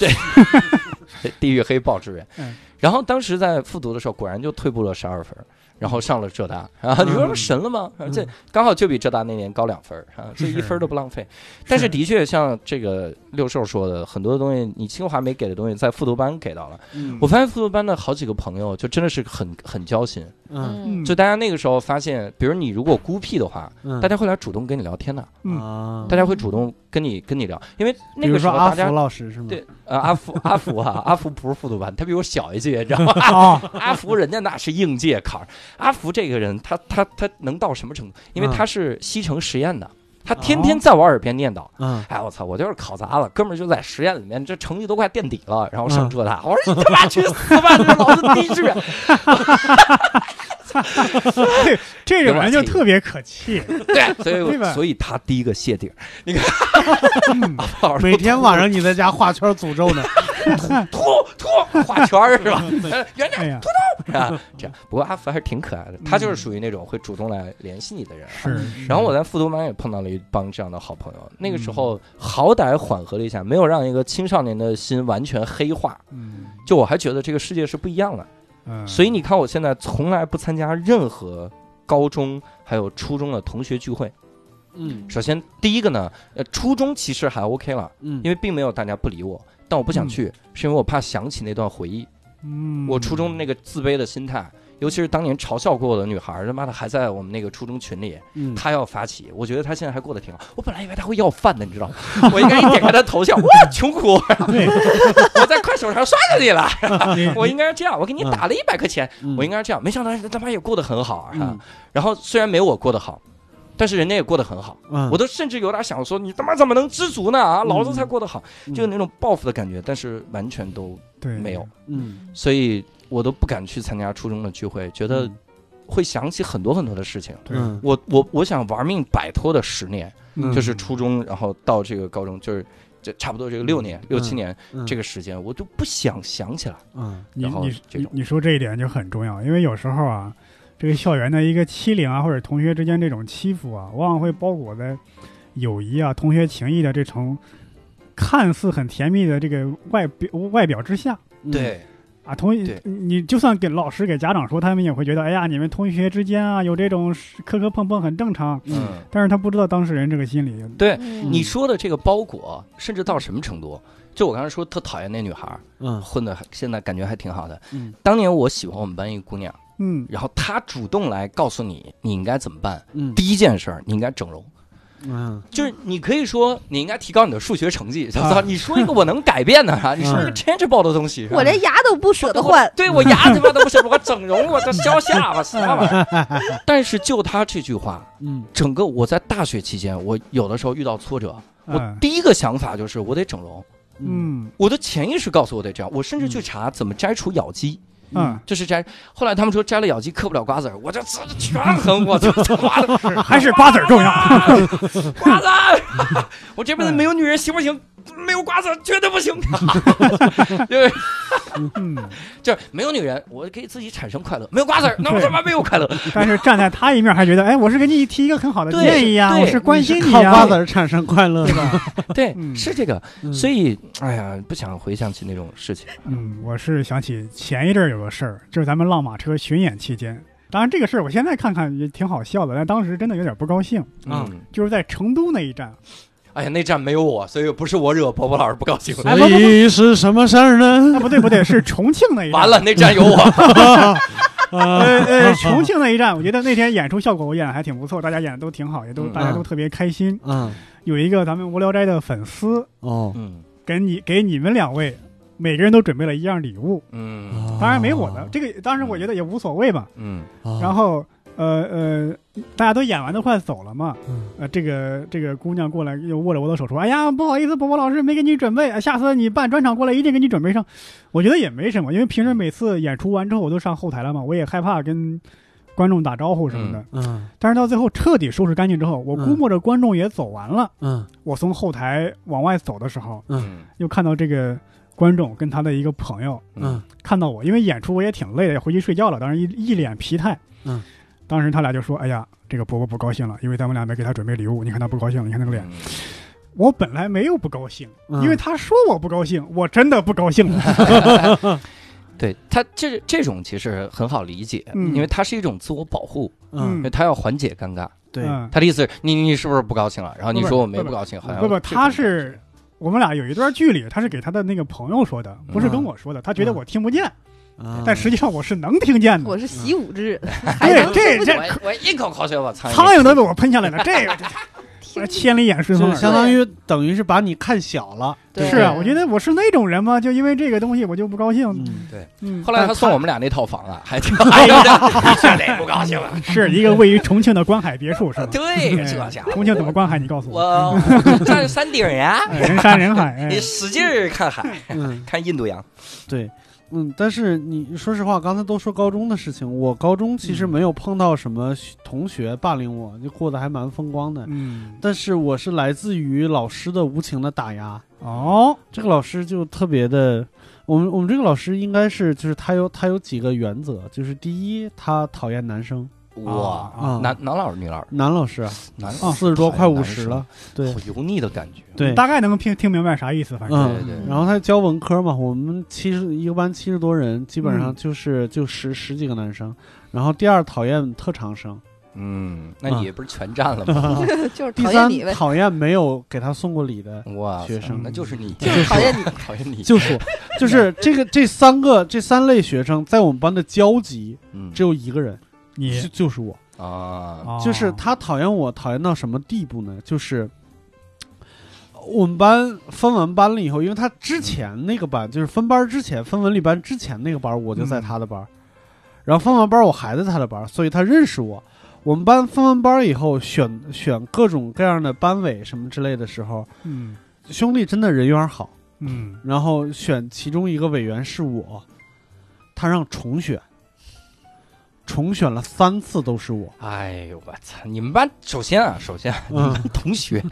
地域黑报志愿嗯，然后当时在复读的时候，果然就退步了十二分。然后上了浙大，啊，你说不神了吗？嗯这刚好就比浙大那年高两分儿啊，这一分都不浪费。但是的确，像这个六兽说的，很多东西你清华没给的东西，在复读班给到了。嗯我发现复读班的好几个朋友，就真的是很很交心。嗯嗯就大家那个时候发现，比如你如果孤僻的话，嗯大家会来主动跟你聊天的，嗯啊大家会主动跟你跟你聊，因为那个时如说阿福候大家。老师是吗？对，呃，阿福，阿福哈，阿福不是复读班，他比我小一届，你知道吗？啊，阿福人家那是应届考，阿福这个人，他他他能到什么程度？因为嗯他是西城实验的，他天天在我耳边念叨。嗯哎，我操！我就是考砸了，哥们儿就在实验里面，这成绩都快垫底了，然后上嗯浙大。我说你他妈去死吧！这是老子第一志愿。这这种人就特别可气。对，所以所以他第一个谢顶。你看 每天晚上你在家画圈诅咒呢。吐吐画圈是吧？呃圆点哎呀，是吧？这样。不过阿福还是挺可爱的，他就是属于那种会主动来联系你的人。是。然后我在复读班也碰到了一帮这样的好朋友，那个时候好歹缓和了一下，没有让一个青少年的心完全黑化。嗯就我还觉得这个世界是不一样的，嗯，所以你看我现在从来不参加任何高中还有初中的同学聚会。嗯首先第一个呢，呃，初中其实还 OK 了，嗯因为并没有大家不理我，但我不想去，是因为我怕想起那段回忆，嗯我初中那个自卑的心态。尤其是当年嘲笑过我的女孩儿，他妈的还在我们那个初中群里，嗯她要发起，我觉得她现在还过得挺好。我本来以为她会要饭的，你知道吗？我应该一点开她头像，哇，穷苦，对，我在快手上刷着你了，你我应该是这样，我给你打了一百块钱，嗯我应该是这样。没想到人家他妈也过得很好啊！嗯然后虽然没有我过得好，但是人家也过得很好，嗯。我都甚至有点想说，你他妈怎么能知足呢？啊，嗯。老子才过得好，嗯。就是那种报复的感觉，但是完全都没有，嗯。所以我都不敢去参加初中的聚会，觉得会想起很多很多的事情。对。嗯我我我想玩命摆脱的十年，嗯。就是初中，然后到这个高中，就是这差不多这个六年、六七年嗯。这个时间，我都不想想起来。嗯。你然后你你你说这一点就很重要，因为有时候啊，这个校园的一个欺凌啊，或者同学之间这种欺负啊，往往会包裹在友谊啊、同学情谊的这层看似很甜蜜的这个外表外表之下。嗯对，啊，同学你就算给老师、给家长说，他们也会觉得，哎呀，你们同学之间啊有这种磕磕碰碰很正常。嗯但是他不知道当事人这个心理。对，嗯你说的这个包裹，甚至到什么程度？就我刚才说特讨厌那女孩，嗯混的现在感觉还挺好的。嗯当年我喜欢我们班一个姑娘，嗯，然后他主动来告诉你你应该怎么办。嗯。第一件事儿，你应该整容，嗯。就是你可以说你应该提高你的数学成绩。我操，啊你说一个我能改变的啊，你说一个 changeable 的东西，我连牙都不舍得换。对我牙他妈都不是，我整容，我这削下巴，什么玩意儿？但是就他这句话，嗯。整个我在大学期间，我有的时候遇到挫折，我嗯第一个想法就是我得整容，嗯。我的潜意识告诉我得这样，我甚至去查怎么摘除咬肌。嗯，就是摘，后来他们说摘了咬肌嗑不了瓜子儿，我这这权衡，我就他妈的还是瓜子儿重要。瓜子儿，我这辈子没有女人行不行？没有瓜子儿绝对不行，因 为嗯，就是没有女人，我给自己产生快乐，没有瓜子儿，那我他妈 没有快乐。但是站在他一面还觉得，哎，我是给你提一个很好的建议呀，对我是关心你靠瓜子，儿产生快乐，对吧？对，嗯是这个，嗯所以哎呀，不想回想起那种事情。嗯，我是想起前一阵儿有个事儿，就是咱们浪马车巡演期间。当然，这个事儿我现在看看也挺好笑的，但当时真的有点不高兴。啊嗯，就是在成都那一站，哎呀，那站没有我，所以不是我惹伯伯老师不高兴。哎所以是什么事儿呢哎，？不对不对，是重庆那一站。完了，那站有我。啊呃呃，重庆那一站，我觉得那天演出效果我演的还挺不错，大家演的都挺好，也都嗯大家都特别开心。嗯有一个咱们无聊斋的粉丝哦，嗯给你给你们两位每个人都准备了一样礼物，嗯当然没我的，这个当时我觉得也无所谓吧。嗯哦，然后呃呃，大家都演完都快走了嘛，嗯呃，这个这个姑娘过来又握着我的手说：“哎呀，不好意思，波波老师没给你准备，呃下次你办专场过来一定给你准备上。”我觉得也没什么，因为平时每次演出完之后我都上后台了嘛，我也害怕跟观众打招呼什么的。嗯但是到最后彻底收拾干净之后，我估摸着观众也走完了，嗯我从后台往外走的时候，嗯又看到这个观众跟他的一个朋友嗯看到我，因为演出我也挺累的，回去睡觉了，当时一一脸疲态。嗯，当时他俩就说：“哎呀，这个伯伯不高兴了，因为咱们俩没给他准备礼物，你看他不高兴了，你看那个脸。嗯。我本来没有不高兴，嗯。因为他说我不高兴，我真的不高兴了。对他这这种其实很好理解，嗯。因为他是一种自我保护，嗯。他要缓解尴尬。对，嗯，他的意思是你你是不是不高兴了？然后你说我没不不高兴，好像不不，他是我们俩有一段距离，他是给他的那个朋友说的，不是跟我说的，他觉得我听不见，啊但实际上我是能听见的。我是习武之人，对这这我我一口口水把苍苍蝇都被我喷下来了，这个 千里眼顺风耳。相当于等于是把你看小了，是啊，我觉得我是那种人嘛，就因为这个东西我就不高兴。嗯嗯，后来他送我们俩那套房啊，还挺哎呀，这这不高兴了。是一个位于重庆的观海别墅是吧？对，重庆怎么观海？你告诉我。我站山顶呀，哎人山人海，哎你使劲儿看海，嗯，看印度洋。对。嗯，但是你说实话，刚才都说高中的事情，我高中其实嗯没有碰到什么同学霸凌我，就过得还蛮风光的。嗯，但是我是来自于老师的无情的打压，哦，这个老师就特别的，我们我们这个老师应该是就是他有他有几个原则，就是第一，他讨厌男生，哇啊，男男老师女老师，男老师啊，男啊四十多快五十了，对。好油腻的感觉。对，大概能听听明白啥意思，反正。嗯对对然后他教文科嘛，我们七十一个班七十多人，基本上嗯。就是、就十十几个男生。然后第二讨厌特长生，嗯，那你不是全占了吗？就是第三讨厌你呗，讨厌没有给他送过礼的，哇，学生。那就是你，就是讨厌你。讨厌你。就是我，就是这个这三个这三类学生在我们班的交集嗯。只有一个人，你就就是我。啊，哦就是他讨厌我，讨厌到什么地步呢？就是我们班分完班了以后，因为他之前那个班就是分班之前分文理班之前那个班，我就在他的班，然后分完班我还在他的班，所以他认识我。我们班分完班以后选选各种各样的班委什么之类的时候，嗯。兄弟真的人缘好，嗯，然后选其中一个委员是我，他让重选，重选了三次都是我，哎呦我操！你们班首先啊，首先你们。同学，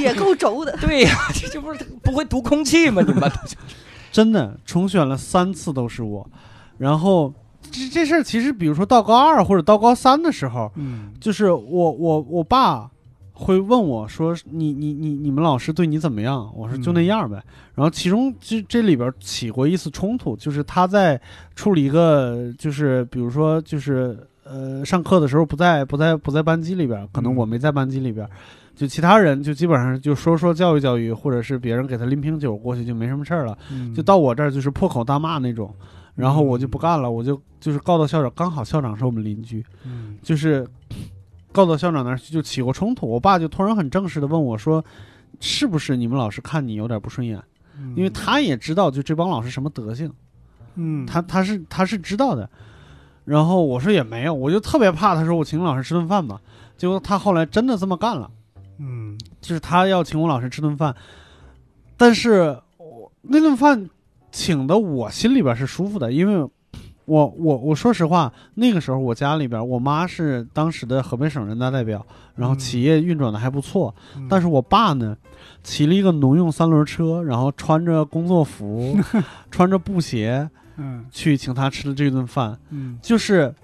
也够轴的。对呀，这这不是不会读空气吗？你们班同学，真的重选了三次都是我，然后这这事儿其实，比如说到高二或者到高三的时候，嗯就是我我我爸会问我说：“你你你你们老师对你怎么样？”我说：“就那样呗。然后其中这这里边起过一次冲突，就是他在处理一个，就是比如说就是呃上课的时候不在不在不在班级里边，可能嗯我没在班级里边。就其他人就基本上就说说教育教育，或者是别人给他拎瓶酒过去就没什么事儿了。嗯，就到我这儿就是破口大骂那种，然后我就不干了，我就就是告到校长，刚好校长是我们邻居，嗯就是告到校长那儿去就起过冲突，我爸就突然很正式的问我说，是不是你们老师看你有点不顺眼？嗯因为他也知道就这帮老师什么德行，嗯他他是他是知道的。然后我说也没有，我就特别怕他说我请老师吃顿饭吧，结果他后来真的这么干了。嗯就是他要请我老师吃顿饭，但是我那顿饭请的我心里边是舒服的，因为我我我说实话，那个时候我家里边我妈是当时的河北省人大代表，然后嗯。企业运转的还不错，嗯。但是我爸呢，骑了一个农用三轮车，然后穿着工作服，穿着布鞋嗯。去请他吃的这顿饭，嗯。就是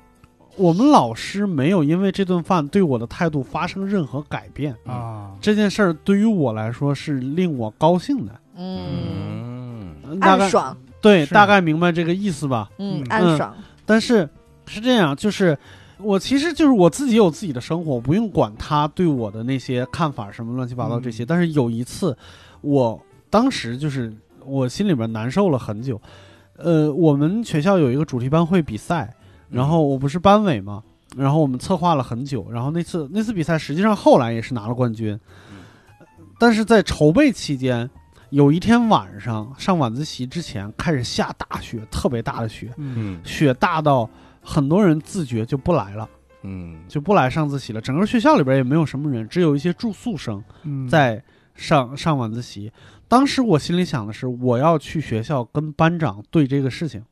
我们老师没有因为这顿饭对我的态度发生任何改变。啊，这件事儿对于我来说是令我高兴的，嗯，嗯大概暗爽，对，大概明白这个意思吧。嗯嗯，暗爽，但是是这样，就是我其实就是我自己有自己的生活，我不用管他对我的那些看法什么乱七八糟这些。嗯但是有一次，我当时就是我心里边难受了很久。呃，我们学校有一个主题班会比赛，然后我不是班委嘛，然后我们策划了很久，然后那次那次比赛实际上后来也是拿了冠军，但是在筹备期间。有一天晚上上晚自习之前开始下大雪，特别大的雪，嗯嗯雪大到很多人自觉就不来了，嗯就不来上自习了。整个学校里边也没有什么人，只有一些住宿生嗯，在上上晚自习。当时我心里想的是，我要去学校跟班长对这个事情，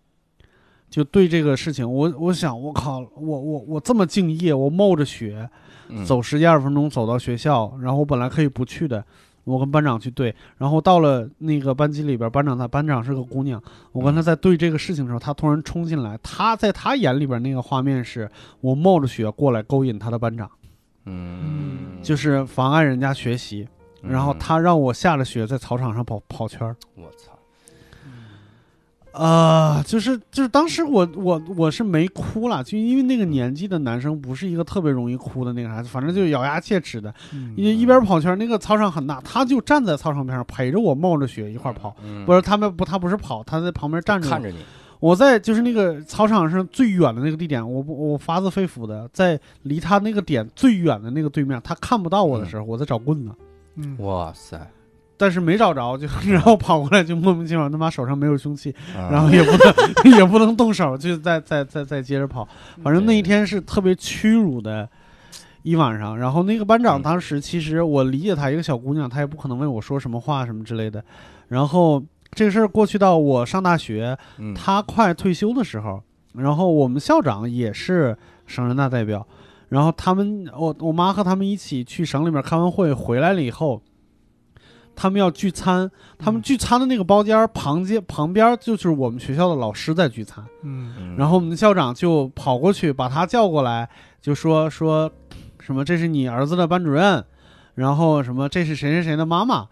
就对这个事情。我我想，我靠，我我我这么敬业，我冒着雪嗯走十几二十分钟走到学校，然后我本来可以不去的。我跟班长去对，然后到了那个班级里边，班长他班长是个姑娘，我跟她在对这个事情的时候，她突然冲进来，她在她眼里边那个画面是我冒着雪过来勾引她的班长，嗯，就是妨碍人家学习，然后嗯她让我下了雪在操场上跑跑圈儿，我操，啊、就是就是当时我我我是没哭了，就因为那个年纪的男生不是一个特别容易哭的那个孩子，反正就咬牙切齿的，嗯因为一边跑圈，那个操场很大，他就站在操场边上陪着我冒着雪一块儿跑。嗯不是他们不，他不是跑，他在旁边站着。看着你，我在就是那个操场上最远的那个地点，我不我发自肺腑的在离他那个点最远的那个对面，他看不到我的时候，我在找棍子，嗯哇塞，但是没找着，就然后跑过来就莫名其妙，他妈手上没有凶器，然然后也不能 也不能动手，就再再再再接着跑。反正那一天是特别屈辱的一晚上。然后那个班长嗯当时其实我理解她一个小姑娘，她也不可能为我说什么话什么之类的。然后这个事儿过去到我上大学，嗯她快退休的时候，然后我们校长也是省人大代表，然后他们我我妈和他们一起去省里面开完会回来了以后。他们要聚餐，他们嗯聚餐的那个包间儿旁街旁边儿就是我们学校的老师在聚餐，嗯。嗯。然后我们的校长就跑过去把他叫过来，就说说什么这是你儿子的班主任，然后什么这是谁谁谁的妈妈，嗯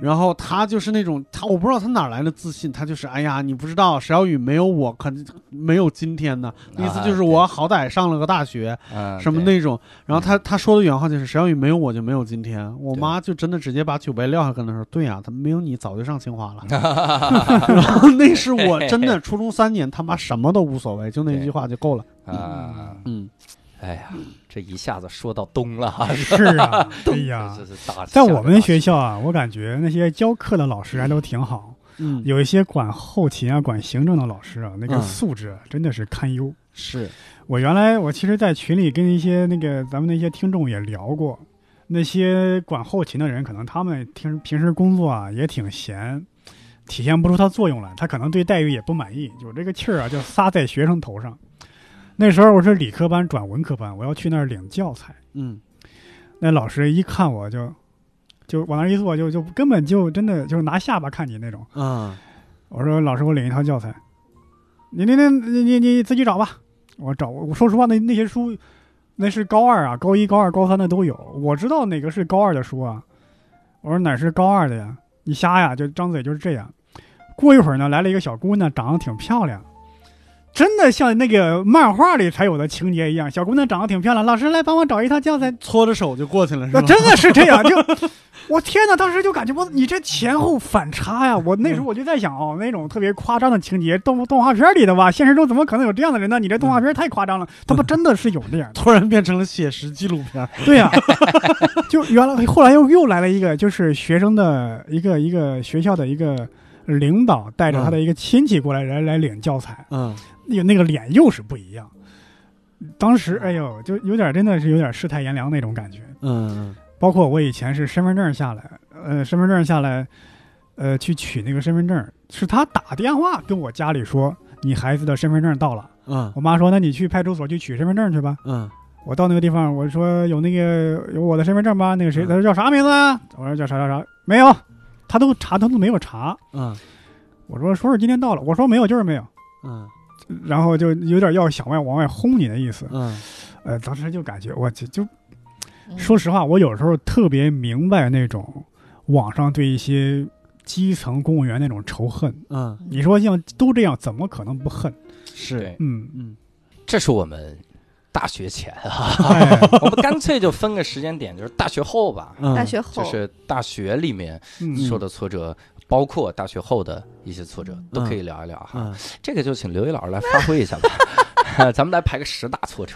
然后他就是那种他我不知道他哪来的自信，他就是哎呀你不知道石小雨没有我肯定没有今天呢，意思就是我好歹上了个大学啊什么那种，然后他他说的原话就是石小雨没有我就没有今天，我妈就真的直接把酒杯撂下跟他说，对呀、他没有你早就上清华了。然后那是我真的初中三年他妈什么都无所谓，就那句话就够了。啊，嗯，哎呀，这一下子说到东了。啊，是啊，哎呀。这，是大，在我们学校，啊，我感觉那些教课的老师还都挺好，嗯，有一些管后勤啊、管行政的老师啊，那个嗯。素质啊真的是堪忧。是，我原来我其实，在群里跟一些那个咱们那些听众也聊过，那些管后勤的人，可能他们平平时工作啊也挺闲，体现不出他作用来，他可能对待遇也不满意，有这个气儿啊就撒在学生头上。那时候我是理科班转文科班，我要去那儿领教材，嗯那老师一看我就就往那儿一坐，就就根本就真的就是拿下巴看你那种。啊我说老师，我领一套教材，你你你你你你自己找吧。我找我说实话，那那些书，那是高二啊，高一、高二、高三的都有。我知道哪个是高二的书啊。我说哪是高二的呀？你瞎呀？就张嘴就是这样。过一会儿呢，来了一个小姑娘，长得挺漂亮，真的像那个漫画里才有的情节一样。小姑娘长得挺漂亮，老师来帮我找一套教材。搓着手就过去了，是吧？那真的是这样，就 我天哪！当时就感觉我你这前后反差呀！我那时候我就在想哦，那种特别夸张的情节，动动画片里的吧，现实中怎么可能有这样的人呢？你这动画片太夸张了，他不真的是有这样的。突然变成了写实纪录片儿。对呀、就原来后来又又来了一个，就是学生的一个一个学校的一个领导带着他的一个亲戚过来来来领教材，嗯那个那个脸又是不一样。当时哎呦，就有点真的是有点世态炎凉那种感觉。嗯包括我以前是身份证下来，呃，身份证下来，呃，去取那个身份证，是他打电话跟我家里说你孩子的身份证到了。嗯我妈说那你去派出所去取身份证去吧。嗯我到那个地方，我说有那个有我的身份证吗？那个谁，嗯他说叫啥名字啊？我说叫啥啥啥，没有，他都查，他都没有查。嗯我说说是今天到了，我说没有就是没有，嗯然后就有点要想外往外轰你的意思。嗯。呃，当时就感觉我就就嗯。说实话，我有时候特别明白那种网上对一些基层公务员那种仇恨。嗯，你说像都这样，怎么可能不恨？是，嗯，嗯。这是我们大学前啊，哎，我们干脆就分个时间点，就是大学后吧。嗯，大学后。就是大学里面嗯。受的挫折，包括大学后的一些挫折，都可以聊一聊哈。嗯这个就请刘毅老师来发挥一下吧。咱们来排个十大挫折，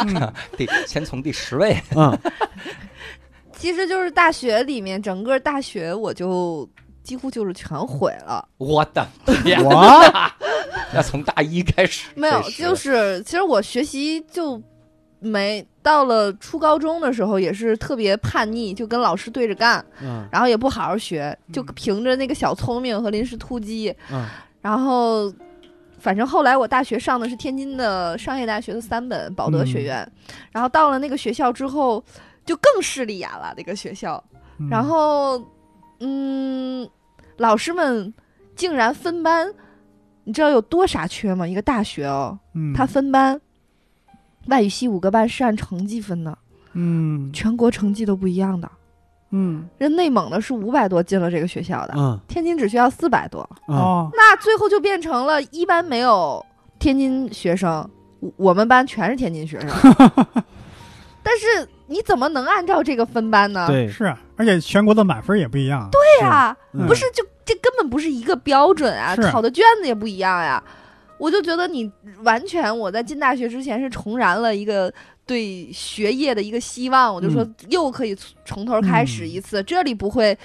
嗯 第先从第十位。嗯其实就是大学里面，整个大学我就几乎就是全毁了。我的天，我要从大一开始，没有，就是其实我学习就没到了初高中的时候，也是特别叛逆，就跟老师对着干，嗯然后也不好好学，就嗯凭着那个小聪明和临时突击，嗯然后。反正后来我大学上的是天津的商业大学的三本保德学院，然后到了那个学校之后，就更势利眼了。那个学校，嗯然后，嗯，老师们竟然分班，你知道有多傻缺吗？一个大学哦，嗯他分班，外语系五个班是按成绩分的，嗯。全国成绩都不一样的。嗯。人内蒙的是五百多进了这个学校的，嗯。天津只需要四百多，嗯。哦。那最后就变成了一班没有天津学生，我我们班全是天津学生。但是你怎么能按照这个分班呢？对，是啊，而且全国的满分也不一样。对对呀、嗯。不是就这根本不是一个标准啊，考的卷子也不一样呀。我就觉得你完全我在进大学之前是重燃了一个对学业的一个希望，我就说又可以从头开始一次，这里不会。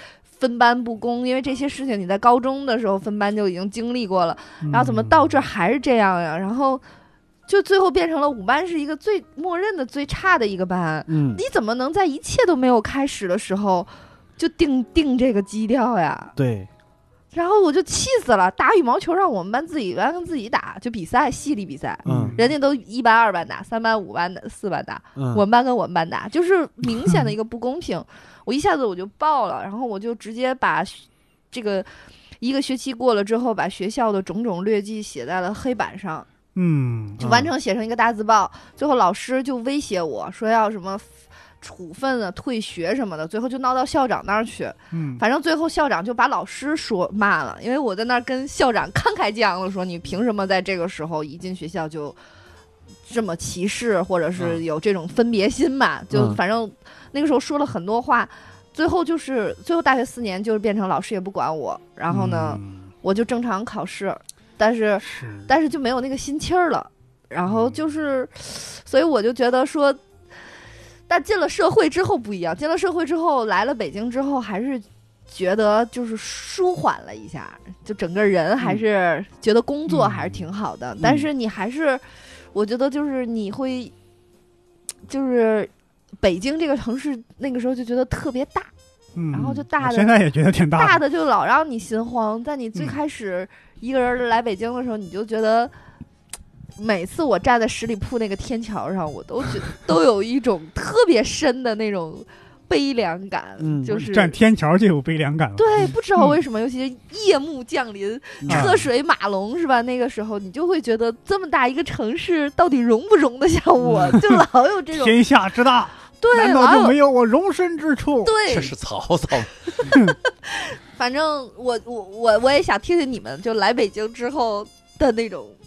分班不公，因为这些事情你在高中的时候分班就已经经历过了，然后怎么到这儿还是这样呀？然后就最后变成了五班是一个最默认的最差的一个班，嗯你怎么能在一切都没有开始的时候就定定这个基调呀？对，然后我就气死了，打羽毛球让我们班自己班跟自己打，就比赛系里比赛，嗯人家都一班二班打，三班五班打，四班打，嗯我们班跟我们班打，就是明显的 一个不公平。我一下子我就爆了，然后我就直接把这个一个学期过了之后，把学校的种种劣迹写在了黑板上，嗯就完成写成一个大字报。最后老师就威胁我说要什么处分啊、退学什么的，最后就闹到校长那儿去。嗯反正最后校长就把老师说骂了，因为我在那儿跟校长慷慨激昂的说：“你凭什么在这个时候一进学校就这么歧视，或者是嗯有这种分别心嘛？”就嗯反正那个时候说了很多话，最后就是最后大学四年就是变成老师也不管我，然后呢，嗯我就正常考试，但是是但是就没有那个心气儿了。然后嗯就是，所以我就觉得说，但进了社会之后不一样，进了社会之后来了北京之后，还是觉得就是舒缓了一下，就整个人还是觉得工作还是挺好的。但是你还是，我觉得就是你会，就是北京这个城市那个时候就觉得特别大，嗯，然后就大的现在也觉得挺大大的就老让你心慌。在你最嗯开始一个人来北京的时候，你就觉得，每次我站在十里铺那个天桥上，我都觉都有一种特别深的那种悲凉感，嗯就是站天桥就有悲凉感了。对，不知道为什么，尤其是夜幕降临，嗯车水马龙是吧？那个时候你就会觉得这么大一个城市，到底容不容得下我？就老有这种天下之大，对，难道就没有我容身之处？对这，是曹操，反正我我我我也想听听你们就来北京之后的那种我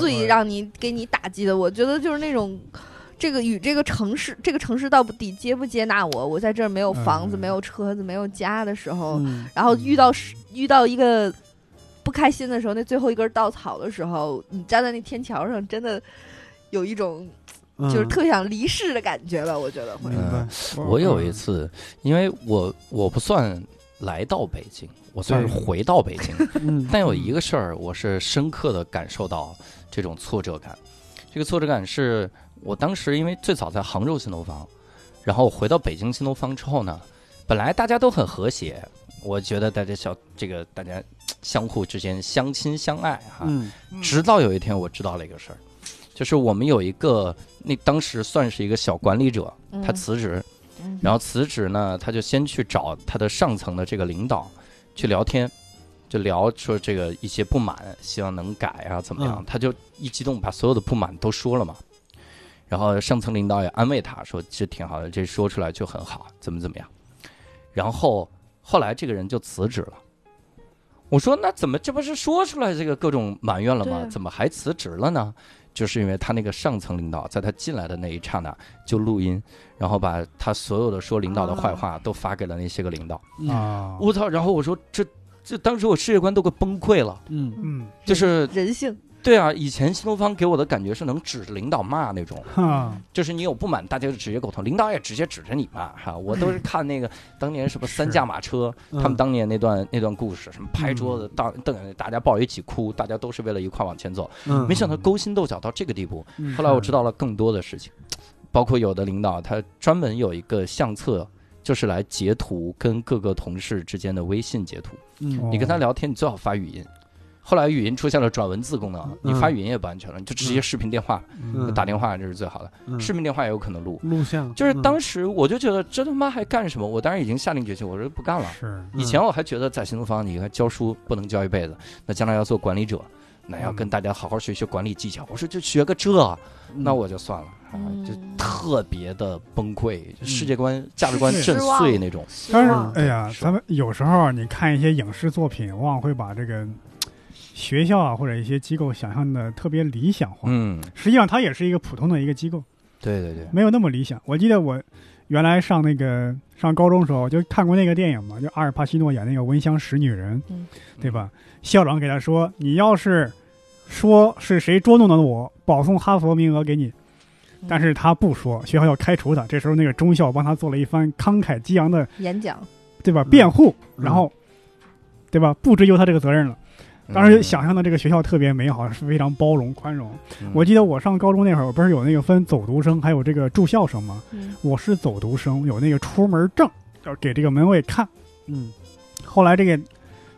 最让你给你打击的，我觉得就是那种。这个与这个城市，这个城市到底接不接纳我？我在这儿没有房子、嗯没有车子、没有家的时候，嗯然后遇到遇到一个不开心的时候，那最后一根稻草的时候，你站在那天桥上，真的有一种就是嗯特想离世的感觉吧？我觉得会。我有一次，因为我我不算来到北京，我算是回到北京，嗯但有一个事儿，我是深刻的感受到这种挫折感。这个挫折感是我当时因为最早在杭州新东方，然后回到北京新东方之后呢，本来大家都很和谐，我觉得大家小这个大家相互之间相亲相爱哈。嗯直到有一天我知道了一个事儿，就是我们有一个那当时算是一个小管理者，他辞职，嗯然后辞职呢，他就先去找他的上层的这个领导去聊天，就聊说这个一些不满，希望能改啊，怎么样？嗯他就一激动把所有的不满都说了嘛。然后上层领导也安慰他说：“这挺好的，这说出来就很好，怎么怎么样。”然后后来这个人就辞职了。我说：“那怎么这不是说出来这个各种埋怨了吗？啊怎么还辞职了呢？”就是因为他那个上层领导在他进来的那一刹那就录音，然后把他所有的说领导的坏话都发给了那些个领导。嗯啊，我操！然后我说这这当时我世界观都快崩溃了，嗯。嗯。就是人性，对啊，以前新东方给我的感觉是能指着领导骂那种，哈，就是你有不满，大家就直接沟通，领导也直接指着你骂哈。我都是看那个 当年什么三驾马车，嗯。他们当年那段那段故事，什么拍桌子，当瞪大家抱一起哭，大家都是为了一块往前走。嗯。没想到勾心斗角到这个地步。嗯。后来我知道了更多的事情，包括有的领导他专门有一个相册。就是来截图跟各个同事之间的微信截图，嗯。你跟他聊天，你最好发语音。后来语音出现了转文字功能，你嗯发语音也不安全了，你就直接视频电话、嗯。打电话，这是最好的。嗯。视频电话也有可能录。录像，就是嗯。当时我就觉得这他妈还干什么？我当时已经下定决心，我说不干了。是，以前我还觉得在新东方，你看教书不能教一辈子，那将来要做管理者，那要跟大家好好学学管理技巧。我说就学个这，嗯。那我就算了，啊嗯就特别的崩溃，就世界观、价值观震碎那种。但是哎呀，咱们有时候啊你看一些影视作品，往往会把这个学校啊或者一些机构想象的特别理想化，嗯，实际上它也是一个普通的一个机构，对对对，没有那么理想。我记得我原来上那个上高中的时候就看过那个电影嘛，就阿尔帕西诺演那个《闻香识女人》，嗯。对吧？校长给他说：“你要是说是谁捉弄了我，保送哈佛名额给你。”但是他不说，学校要开除他。这时候，那个中校帮他做了一番慷慨激昂的，演讲，对吧？嗯辩护，嗯然后，对吧？不追究他这个责任了。嗯当时想象的这个学校特别美好，是非常包容宽容。嗯我记得我上高中那会儿，我不是有那个分走读生，还有这个住校生吗？嗯我是走读生，有那个出门证，要给这个门卫看。嗯后来这个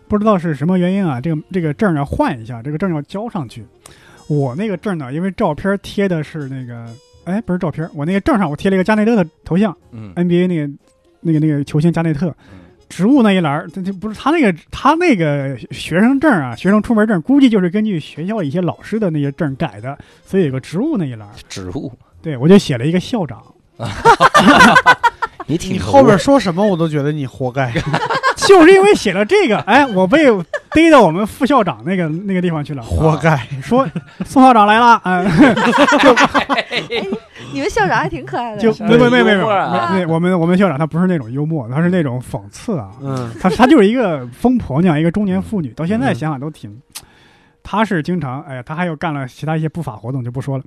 不知道是什么原因啊，这个这个证要换一下，这个证要交上去。我那个证呢，因为照片贴的是那个，哎，不是照片，我那个证上我贴了一个加内特的头像嗯，NBA 那个那个那个球星加内特。嗯职务那一栏儿，这这不是他那个他那个学生证啊，学生出门证，估计就是根据学校一些老师的那些证改的，所以有个职务那一栏儿。植物，对我就写了一个校长，你挺你后边说什么我都觉得你活该。就是因为写了这个，哎，我被逮到我们副校长那个那个地方去了，活该。说宋校长来了，嗯，你们校长还挺可爱的，就是没没没没没幽默啊。没，我们我们校长他不是那种幽默，他是那种讽刺啊，嗯。他他就是一个疯婆娘，一个中年妇女，到现在想想都挺，他是经常，哎呀，他还有干了其他一些不法活动就不说了，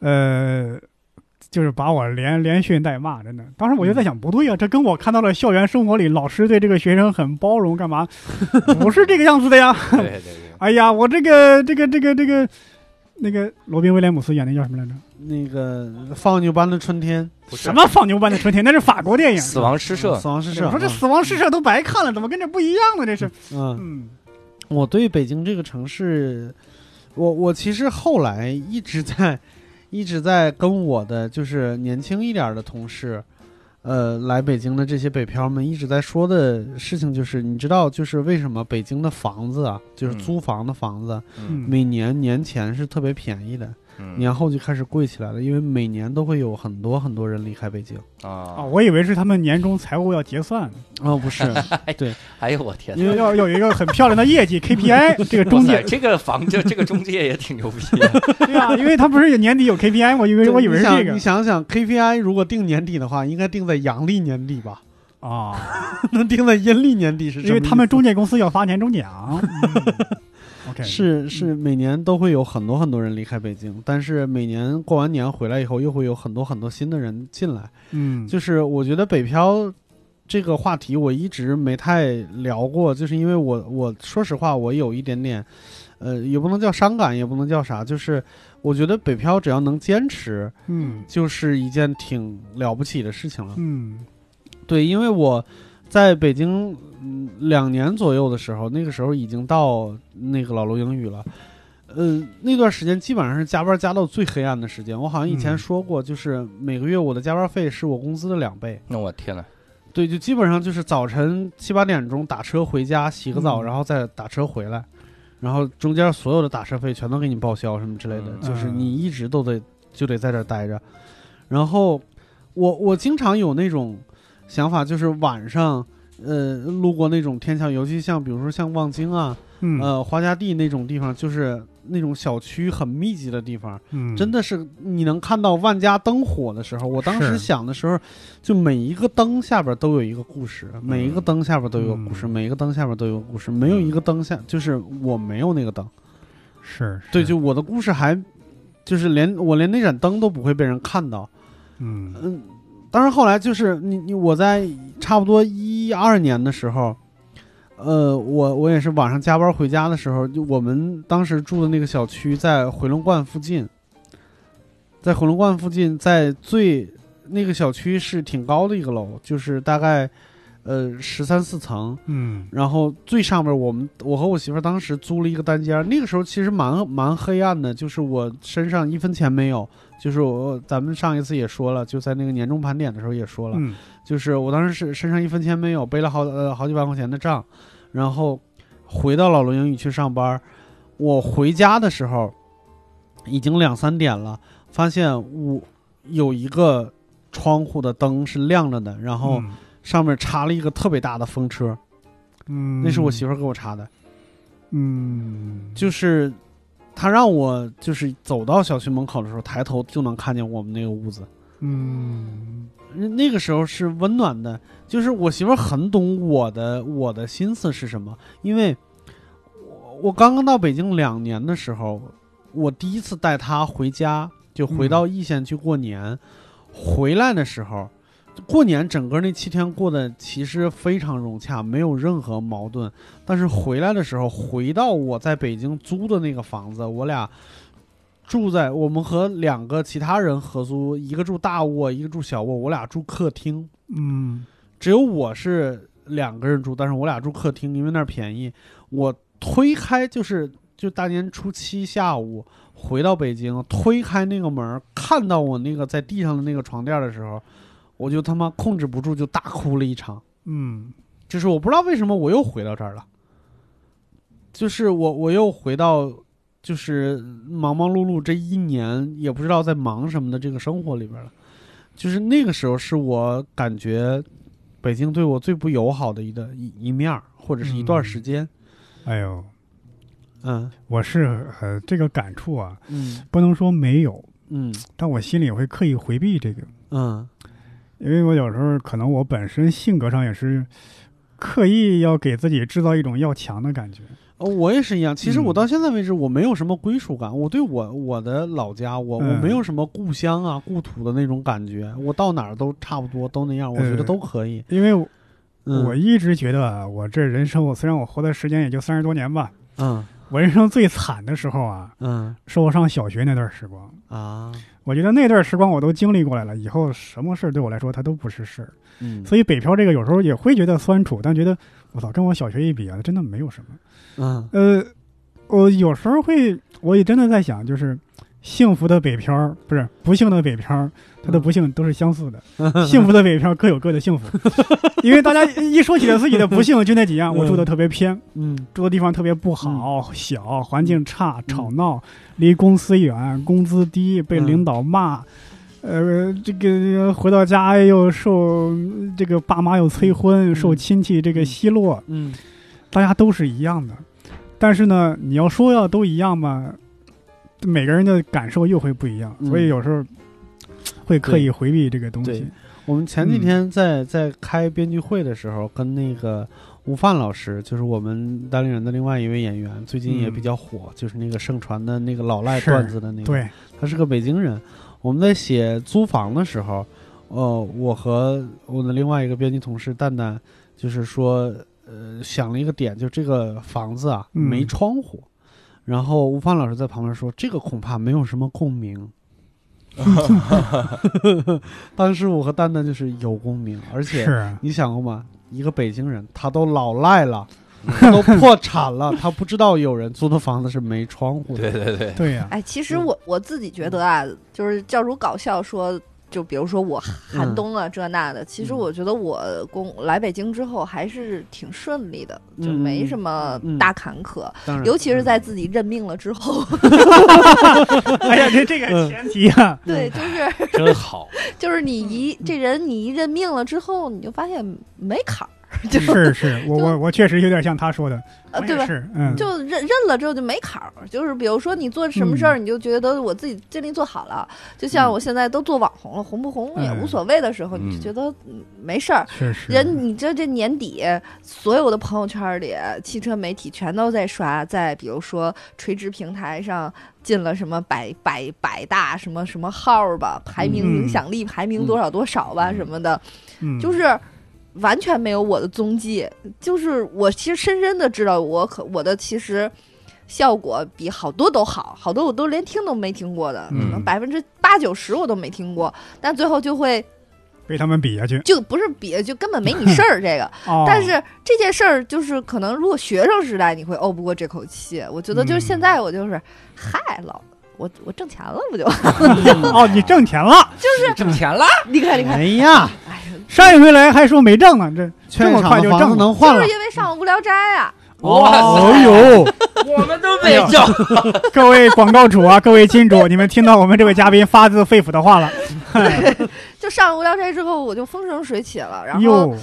呃。就是把我连连训带骂，真的。当时我就在想，不对呀、这跟我看到了校园生活里老师对这个学生很包容，干嘛？不是这个样子的呀！对对对，哎呀，我这个这个这个这个那个罗宾威廉姆斯演的叫什么来着？那个放牛班的春天，不是什么放牛班的春天？那是法国电影。死亡诗社死亡诗社。我说这死亡诗社都白看了，怎么跟这不一样呢？这是，嗯，嗯我对北京这个城市，我我其实后来一直在一直在跟我的就是年轻一点的同事，呃，来北京的这些北漂们一直在说的事情，就是你知道，就是为什么北京的房子啊，就是嗯。租房的房子，每年年前是特别便宜的，嗯年后就开始贵起来了，因为每年都会有很多很多人离开北京。啊，啊，我以为是他们年终财务要结算，哦，不是，对哎呦我天哪！因为要要有一个很漂亮的业绩 KPI，这个中介这个房这这个中介也挺牛逼的，对啊，因为他不是年底有 KPI，我以为我以为是这个你想想想 KPI 如果定年底的话，应该定在阳历年底吧？啊，能定在阴历年底是？因为他们中介公司要发年终奖。嗯是是每年都会有很多很多人离开北京，但是每年过完年回来以后，又会有很多很多新的人进来。嗯，就是我觉得北漂这个话题我一直没太聊过，就是因为我我说实话，我有一点点，呃，也不能叫伤感，也不能叫啥，就是我觉得北漂只要能坚持，嗯就是一件挺了不起的事情了。嗯对，因为我在北京嗯两年左右的时候，那个时候已经到那个老楼英语了。呃，那段时间基本上是加班加到最黑暗的时间。我好像以前嗯说过，就是每个月我的加班费是我工资的两倍。那我天呐，对，就基本上就是早晨七八点钟打车回家，洗个澡，嗯然后再打车回来，然后中间所有的打车费全都给你报销什么之类的，嗯就是你一直都得就得在这儿待着。然后我我经常有那种想法，就是晚上呃路过那种天桥，尤其像比如说像望京啊，嗯。呃花家地那种地方，就是那种小区很密集的地方，嗯，真的是你能看到万家灯火的时候，我当时想的时候，就每一个灯下边都有一个故事，每一个灯下边都有故事，嗯。每一个灯下边都有故事，没有一个灯下就是我没有那个灯，是，对，就我的故事还就是连我连那盏灯都不会被人看到，嗯。嗯，当然后来就是你你我在差不多一二年的时候。呃，我我也是晚上加班回家的时候，就我们当时住的那个小区在回龙观附近，在回龙观附近，在最那个小区是挺高的一个楼，就是大概呃十三四层，嗯然后最上面我们我和我媳妇当时租了一个单间，那个时候其实蛮蛮黑暗的，就是我身上一分钱没有，就是我咱们上一次也说了，就在那个年终盘点的时候也说了，嗯。就是我当时是身上一分钱没有，背了好呃好几万块钱的账，然后回到老罗英语去上班。我回家的时候已经两三点了，发现我有一个窗户的灯是亮着的，然后上面插了一个特别大的风车，嗯，那是我媳妇儿给我插的，嗯，就是她让我就是走到小区门口的时候，抬头就能看见我们那个屋子。嗯那那个时候是温暖的，就是我媳妇儿很懂我的我的心思是什么，因为我我刚刚到北京两年的时候，我第一次带她回家，就回到易县去过年，回来的时候。过年整个那七天过得其实非常融洽，没有任何矛盾。但是回来的时候，回到我在北京租的那个房子，我俩住在我们和两个其他人合租，一个住大卧，一个住小卧，我俩住客厅。嗯只有我是两个人住，但是我俩住客厅，因为那儿便宜。我推开就是就大年初七下午回到北京，推开那个门，看到我那个在地上的那个床垫的时候，我就他妈控制不住就大哭了一场。嗯。就是我不知道为什么我又回到这儿了，就是我我又回到就是忙忙碌碌这一年也不知道在忙什么的这个生活里边了，就是那个时候是我感觉北京对我最不友好的一的一一面或者是一段时间，哎呦，嗯。我是呃这个感触啊，嗯。不能说没有，嗯。但我心里会刻意回避这个，嗯因为我有时候可能我本身性格上也是刻意要给自己制造一种要强的感觉。哦我也是一样。其实我嗯到现在为止，我没有什么归属感。我对我我的老家，我我嗯没有什么故乡啊、故土的那种感觉。我到哪儿都差不多，都那样。我觉得呃都可以。因为我嗯，我一直觉得啊，我这人生，我虽然我活的时间也就三十多年吧，嗯我人生最惨的时候啊，嗯是我上小学那段时光。啊我觉得那段时光我都经历过来了，以后什么事儿对我来说它都不是事儿。嗯，所以北漂这个有时候也会觉得酸楚，但觉得我操，跟我小学一比啊，真的没有什么。嗯呃，我有时候会，我也真的在想，就是幸福的北漂不是不幸的北漂，他的不幸都是相似的。幸福的北漂各有各的幸福，因为大家一说起来自己的不幸，就那几样：我住的特别偏，嗯住的地方特别不好，小，环境差，吵闹，离公司远，工资低，被领导骂。呃，这个回到家又受这个爸妈又催婚，受亲戚这个奚落，嗯大家都是一样的。但是呢，你要说要都一样吧，每个人的感受又会不一样，嗯所以有时候会刻意回避这个东对西。我们前几天在在开编剧会的时候，跟那个吴范老师，就是我们单立人的另外一位演员，最近也比较火，就是那个盛传的那个老赖段子的那个，对，他是个北京人。我们在写租房的时候，呃，我和我的另外一个编辑同事蛋蛋，就是说，呃，想了一个点，就这个房子啊嗯没窗户。然后吴范老师在旁边说：“这个恐怕没有什么共鸣。” 当时我和丹丹就是有共鸣，而且是啊，你想过吗？一个北京人，他都老赖了，他都破产了，他不知道有人租的房子是没窗户的。对对对，对呀，哎，其实我我自己觉得啊，就是教主搞笑说，就比如说我寒冬啊这那的，其实嗯。我觉得我公来北京之后还是挺顺利的，就嗯没什么嗯。大坎坷，尤其是在自己认命了之后 哎呀，这这个嗯。前提啊，对，就是真好。就是你一这人你一认命了之后，你就发现没坎 是是是，我我我确实有点像他说的，呃对吧？是，嗯，就认认了之后就没坎儿，就是比如说你做什么事儿，你就觉得我自己尽力做好了，就像我现在都做网红了，红不红也嗯。无所谓的时候，嗯你就觉得嗯没事儿。确实，人，你这这年底，所有的朋友圈里，汽车媒体全都在刷，在比如说垂直平台上进了什么百百百大什么什么号儿吧，排名嗯。影响力排名多少多少吧、嗯。什么的，嗯，就是完全没有我的踪迹。就是我其实深深的知道，我可我的其实效果比好多都好，好多我都连听都没听过的，可能嗯百分之八九十我都没听过，但最后就会被他们比下去。就不是比就根本没你 事儿这个。哦，但是这件事儿就是可能如果学生时代你会怄不过这口气，我觉得就是现在我就是，嗨老。我我挣钱了不就？哦，你挣钱了，就是挣钱了，你看你看，哎呀，哎呀，上一回来还说没挣呢，这这么快就挣了能换了就是。因为上了无聊斋啊。哇塞哦呦，我们都没挣。各位广告主啊，各位金主，你们听到我们这位嘉宾发自肺腑的话了。就上了无聊斋之后，我就风生水起了。然后，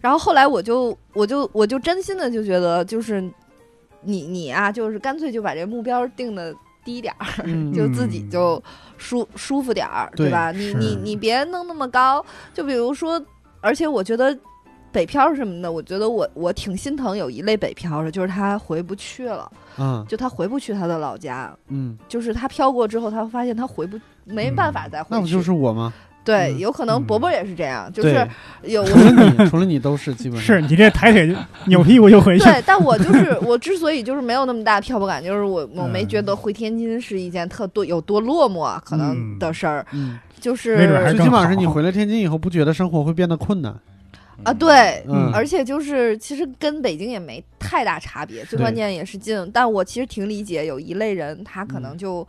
然后后来我就我就我就真心的就觉得，就是你你啊，就是干脆就把这目标定的低点儿，嗯 就自己就舒舒服点儿，对吧？你你你别弄那么高。就比如说，而且我觉得北漂什么的，我觉得我我挺心疼有一类北漂的，就是他回不去了，嗯就他回不去他的老家，嗯，就是他漂过之后，他发现他回不没办法再回去。那不就是我吗？对，嗯有可能嗯伯伯也是这样，就是，有 除了你，除了你都是基本上是你这抬腿就 扭屁股就回去。对，但我就是我之所以就是没有那么大漂泊感，就是我我没嗯觉得回天津是一件特多有多落寞可能嗯的事儿，嗯，就是最起码是你回了天津以后，不觉得生活会变得困难。啊，对，嗯而且就是其实跟北京也没太大差别，最关键也是近。但我其实挺理解有一类人，他可能嗯就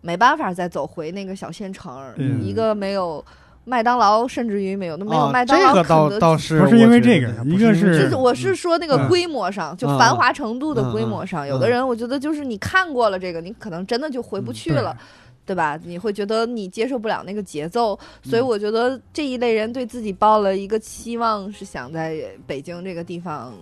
没办法再走回那个小县城，嗯一个没有麦当劳，甚至于没有都没有啊麦当劳、这个倒肯德基。倒是不是因为这个一个是我是说那个嗯规模上，就嗯繁华程度的规嗯模上，嗯有的人我觉得就是你看过了这个，你可能真的就回不嗯去了。对吧？你会觉得你接受不了那个节奏，所以嗯我觉得这一类人对自己抱了一个期望，是想在北京这个地方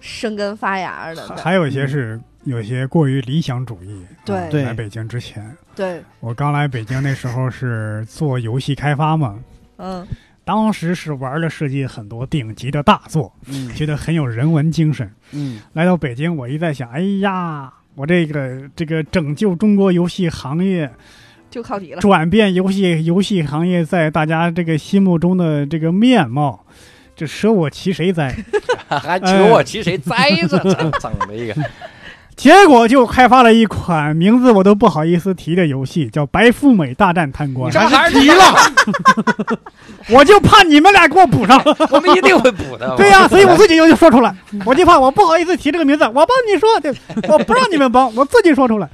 生根发芽的。还还有一些是有些过于理想主义。对来北京之前，对，我刚来北京那时候是做游戏开发嘛，嗯当时是玩了世界很多顶级的大作，嗯觉得很有人文精神。嗯来到北京，我一在想，哎呀，我这个这个拯救中国游戏行业，就靠你了。转变游戏游戏行业在大家这个心目中的这个面貌，这舍我其谁哉？还求我其谁哉着，整整了一个。结果就开发了一款名字我都不好意思提的游戏，叫《白富美大战贪官这》，还是提了，我就怕你们俩给我补上。我们一定会补的。对呀、所以我自己就说出来，我就怕我不好意思提这个名字，我帮你说，对，我不让你们帮，我自己说出来。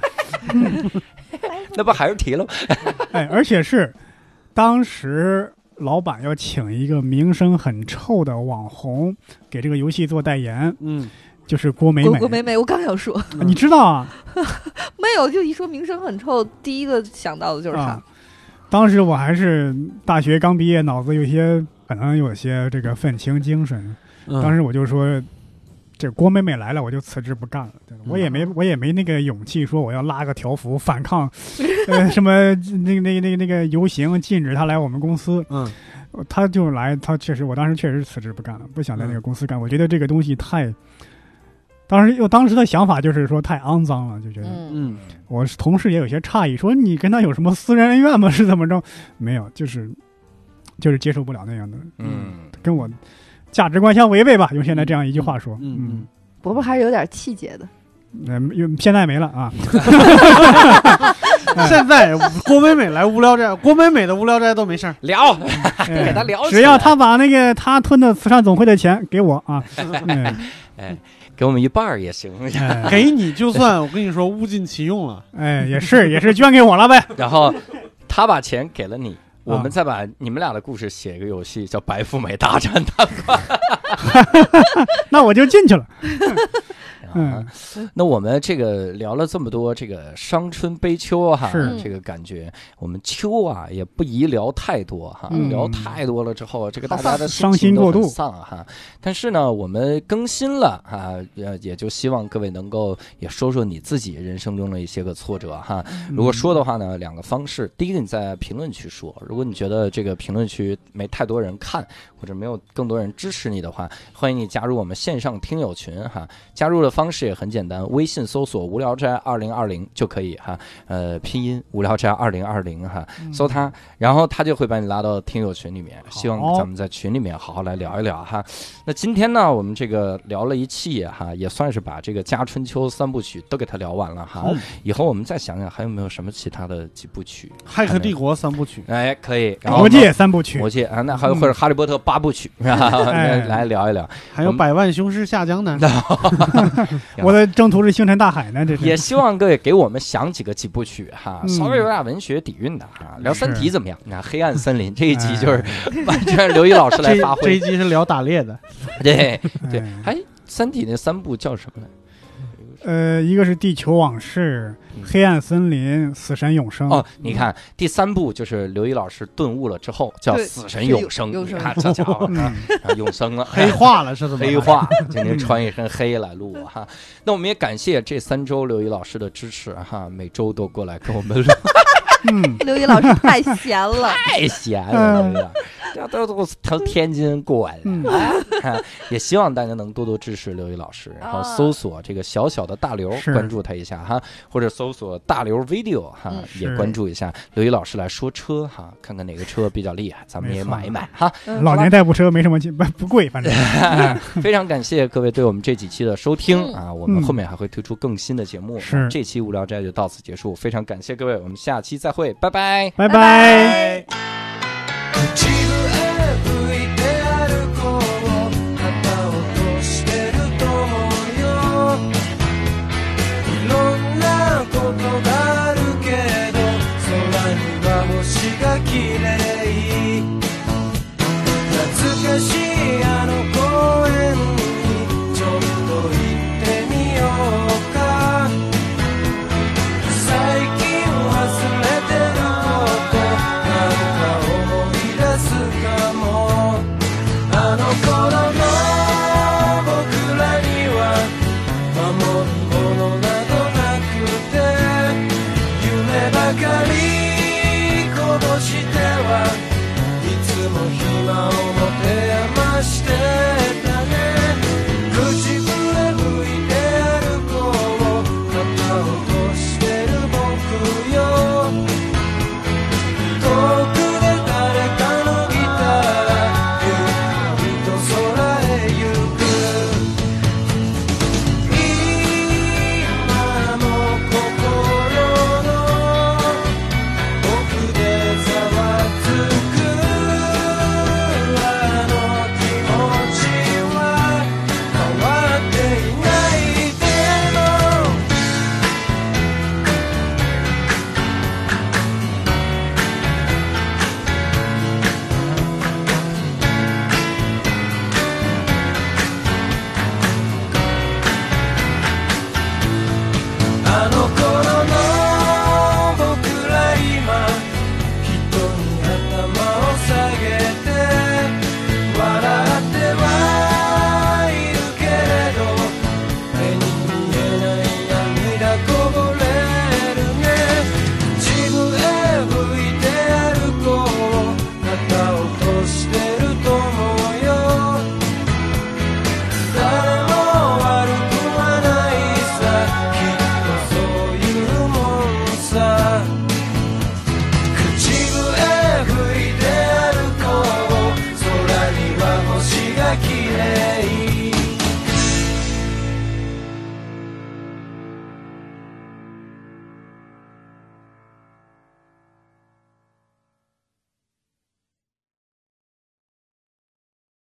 那不还是提了吗？哎，而且是当时老板要请一个名声很臭的网红给这个游戏做代言，嗯就是郭美美。郭郭美美，我刚想说你知道啊？没有，就一说名声很臭，第一个想到的就是他啊。，当时我还是大学刚毕业，脑子有些可能有些这个愤青精神。嗯，当时我就说，这郭美美来了，我就辞职不干了。对我也嗯没我也没那个勇气说我要拉个条幅反抗，呃，什么那个那个那个那个游行禁止他来我们公司。嗯他就来，他确实，我当时确实辞职不干了，不想在那个公司干。我觉得这个东西太，当时我当时的想法就是说太肮脏了，就觉得。嗯，嗯我同事也有些诧异，说你跟他有什么私人恩怨吗？是怎么着？没有，就是就是接受不了那样的，嗯，跟我价值观相违背吧。用现在这样一句话说，嗯嗯，伯伯还是有点气节的。嗯，有现在没了啊。现在郭美美来无聊斋，郭美美的无聊斋都没事儿。聊，给他聊只要他把那个他吞的慈善总会的钱给我啊，嗯哎，给我们一半儿也行。哎给你就算我跟你说物尽其用了。哎，也是也是捐给我了呗。然后他把钱给了你，啊我们再把你们俩的故事写一个游戏，叫《白富美大战大 那我就进去了。啊，那我们这个聊了这么多，这个伤春悲秋哈是，这个感觉，我们秋啊也不宜聊太多哈，嗯。聊太多了之后，这个大家的伤心情都很心过度。丧哈。但是呢，我们更新了哈，呃，也就希望各位能够也说说你自己人生中的一些个挫折哈。如果说的话呢，两个方式，第一个你在评论区说，如果你觉得这个评论区没太多人看，或者没有更多人支持你的话，欢迎你加入我们线上听友群哈。加入的方式也很简单，微信搜索“无聊斋二零二零”就可以哈，呃，拼音“无聊斋二零二零”哈，搜它，然后他就会把你拉到听友群里面。希望咱们在群里面好好来聊一聊哈。那今天呢，我们这个聊了一气哈，也算是把这个《家春秋》三部曲都给他聊完了哈。以后我们再想想还有没有什么其他的几部曲？《骇客帝国》三部曲，哎，可以。然后魔戒三部曲魔，戒啊，那还有或者《哈利波特》八部曲，是吧？哎 来聊一聊。还有《百万雄师下江南》。我的征途是星辰大海呢，这是也希望各位给我们想几个几部曲哈，嗯稍微有点文学底蕴的哈。聊《三体》怎么样？你看《黑暗森林》这一集哎就是完全是刘一老师来发挥。这一集是聊打猎的，对对哎，还《三体》那三部叫什么来？呃，一个是地球往事、嗯黑暗森林、死神永生。哦，你看第三部就是刘一老师顿悟了之后叫《死神永生》，永生你看这家伙嗯，啊永生了，黑化了是怎么？黑。化，今天穿一身黑来录哈。那我们也感谢这三周刘一老师的支持哈，每周都过来跟我们录，嗯，刘宇老师太闲了，太闲了，都都从天津过来的。嗯啊，也希望大家能多多支持刘宇老师，然后啊搜索这个小小的大刘，是关注他一下哈，或者搜索大刘 video 哈，嗯也关注一下刘宇老师来说车哈，看看哪个车比较厉害，咱们也买一买哈。嗯老年代步车没什么劲，不不贵，反正。哎 非常感谢各位对我们这几期的收听嗯啊，我们嗯后面还会推出更新的节目。是这期无聊斋就到此结束，非常感谢各位，我们下期再会，拜拜。拜拜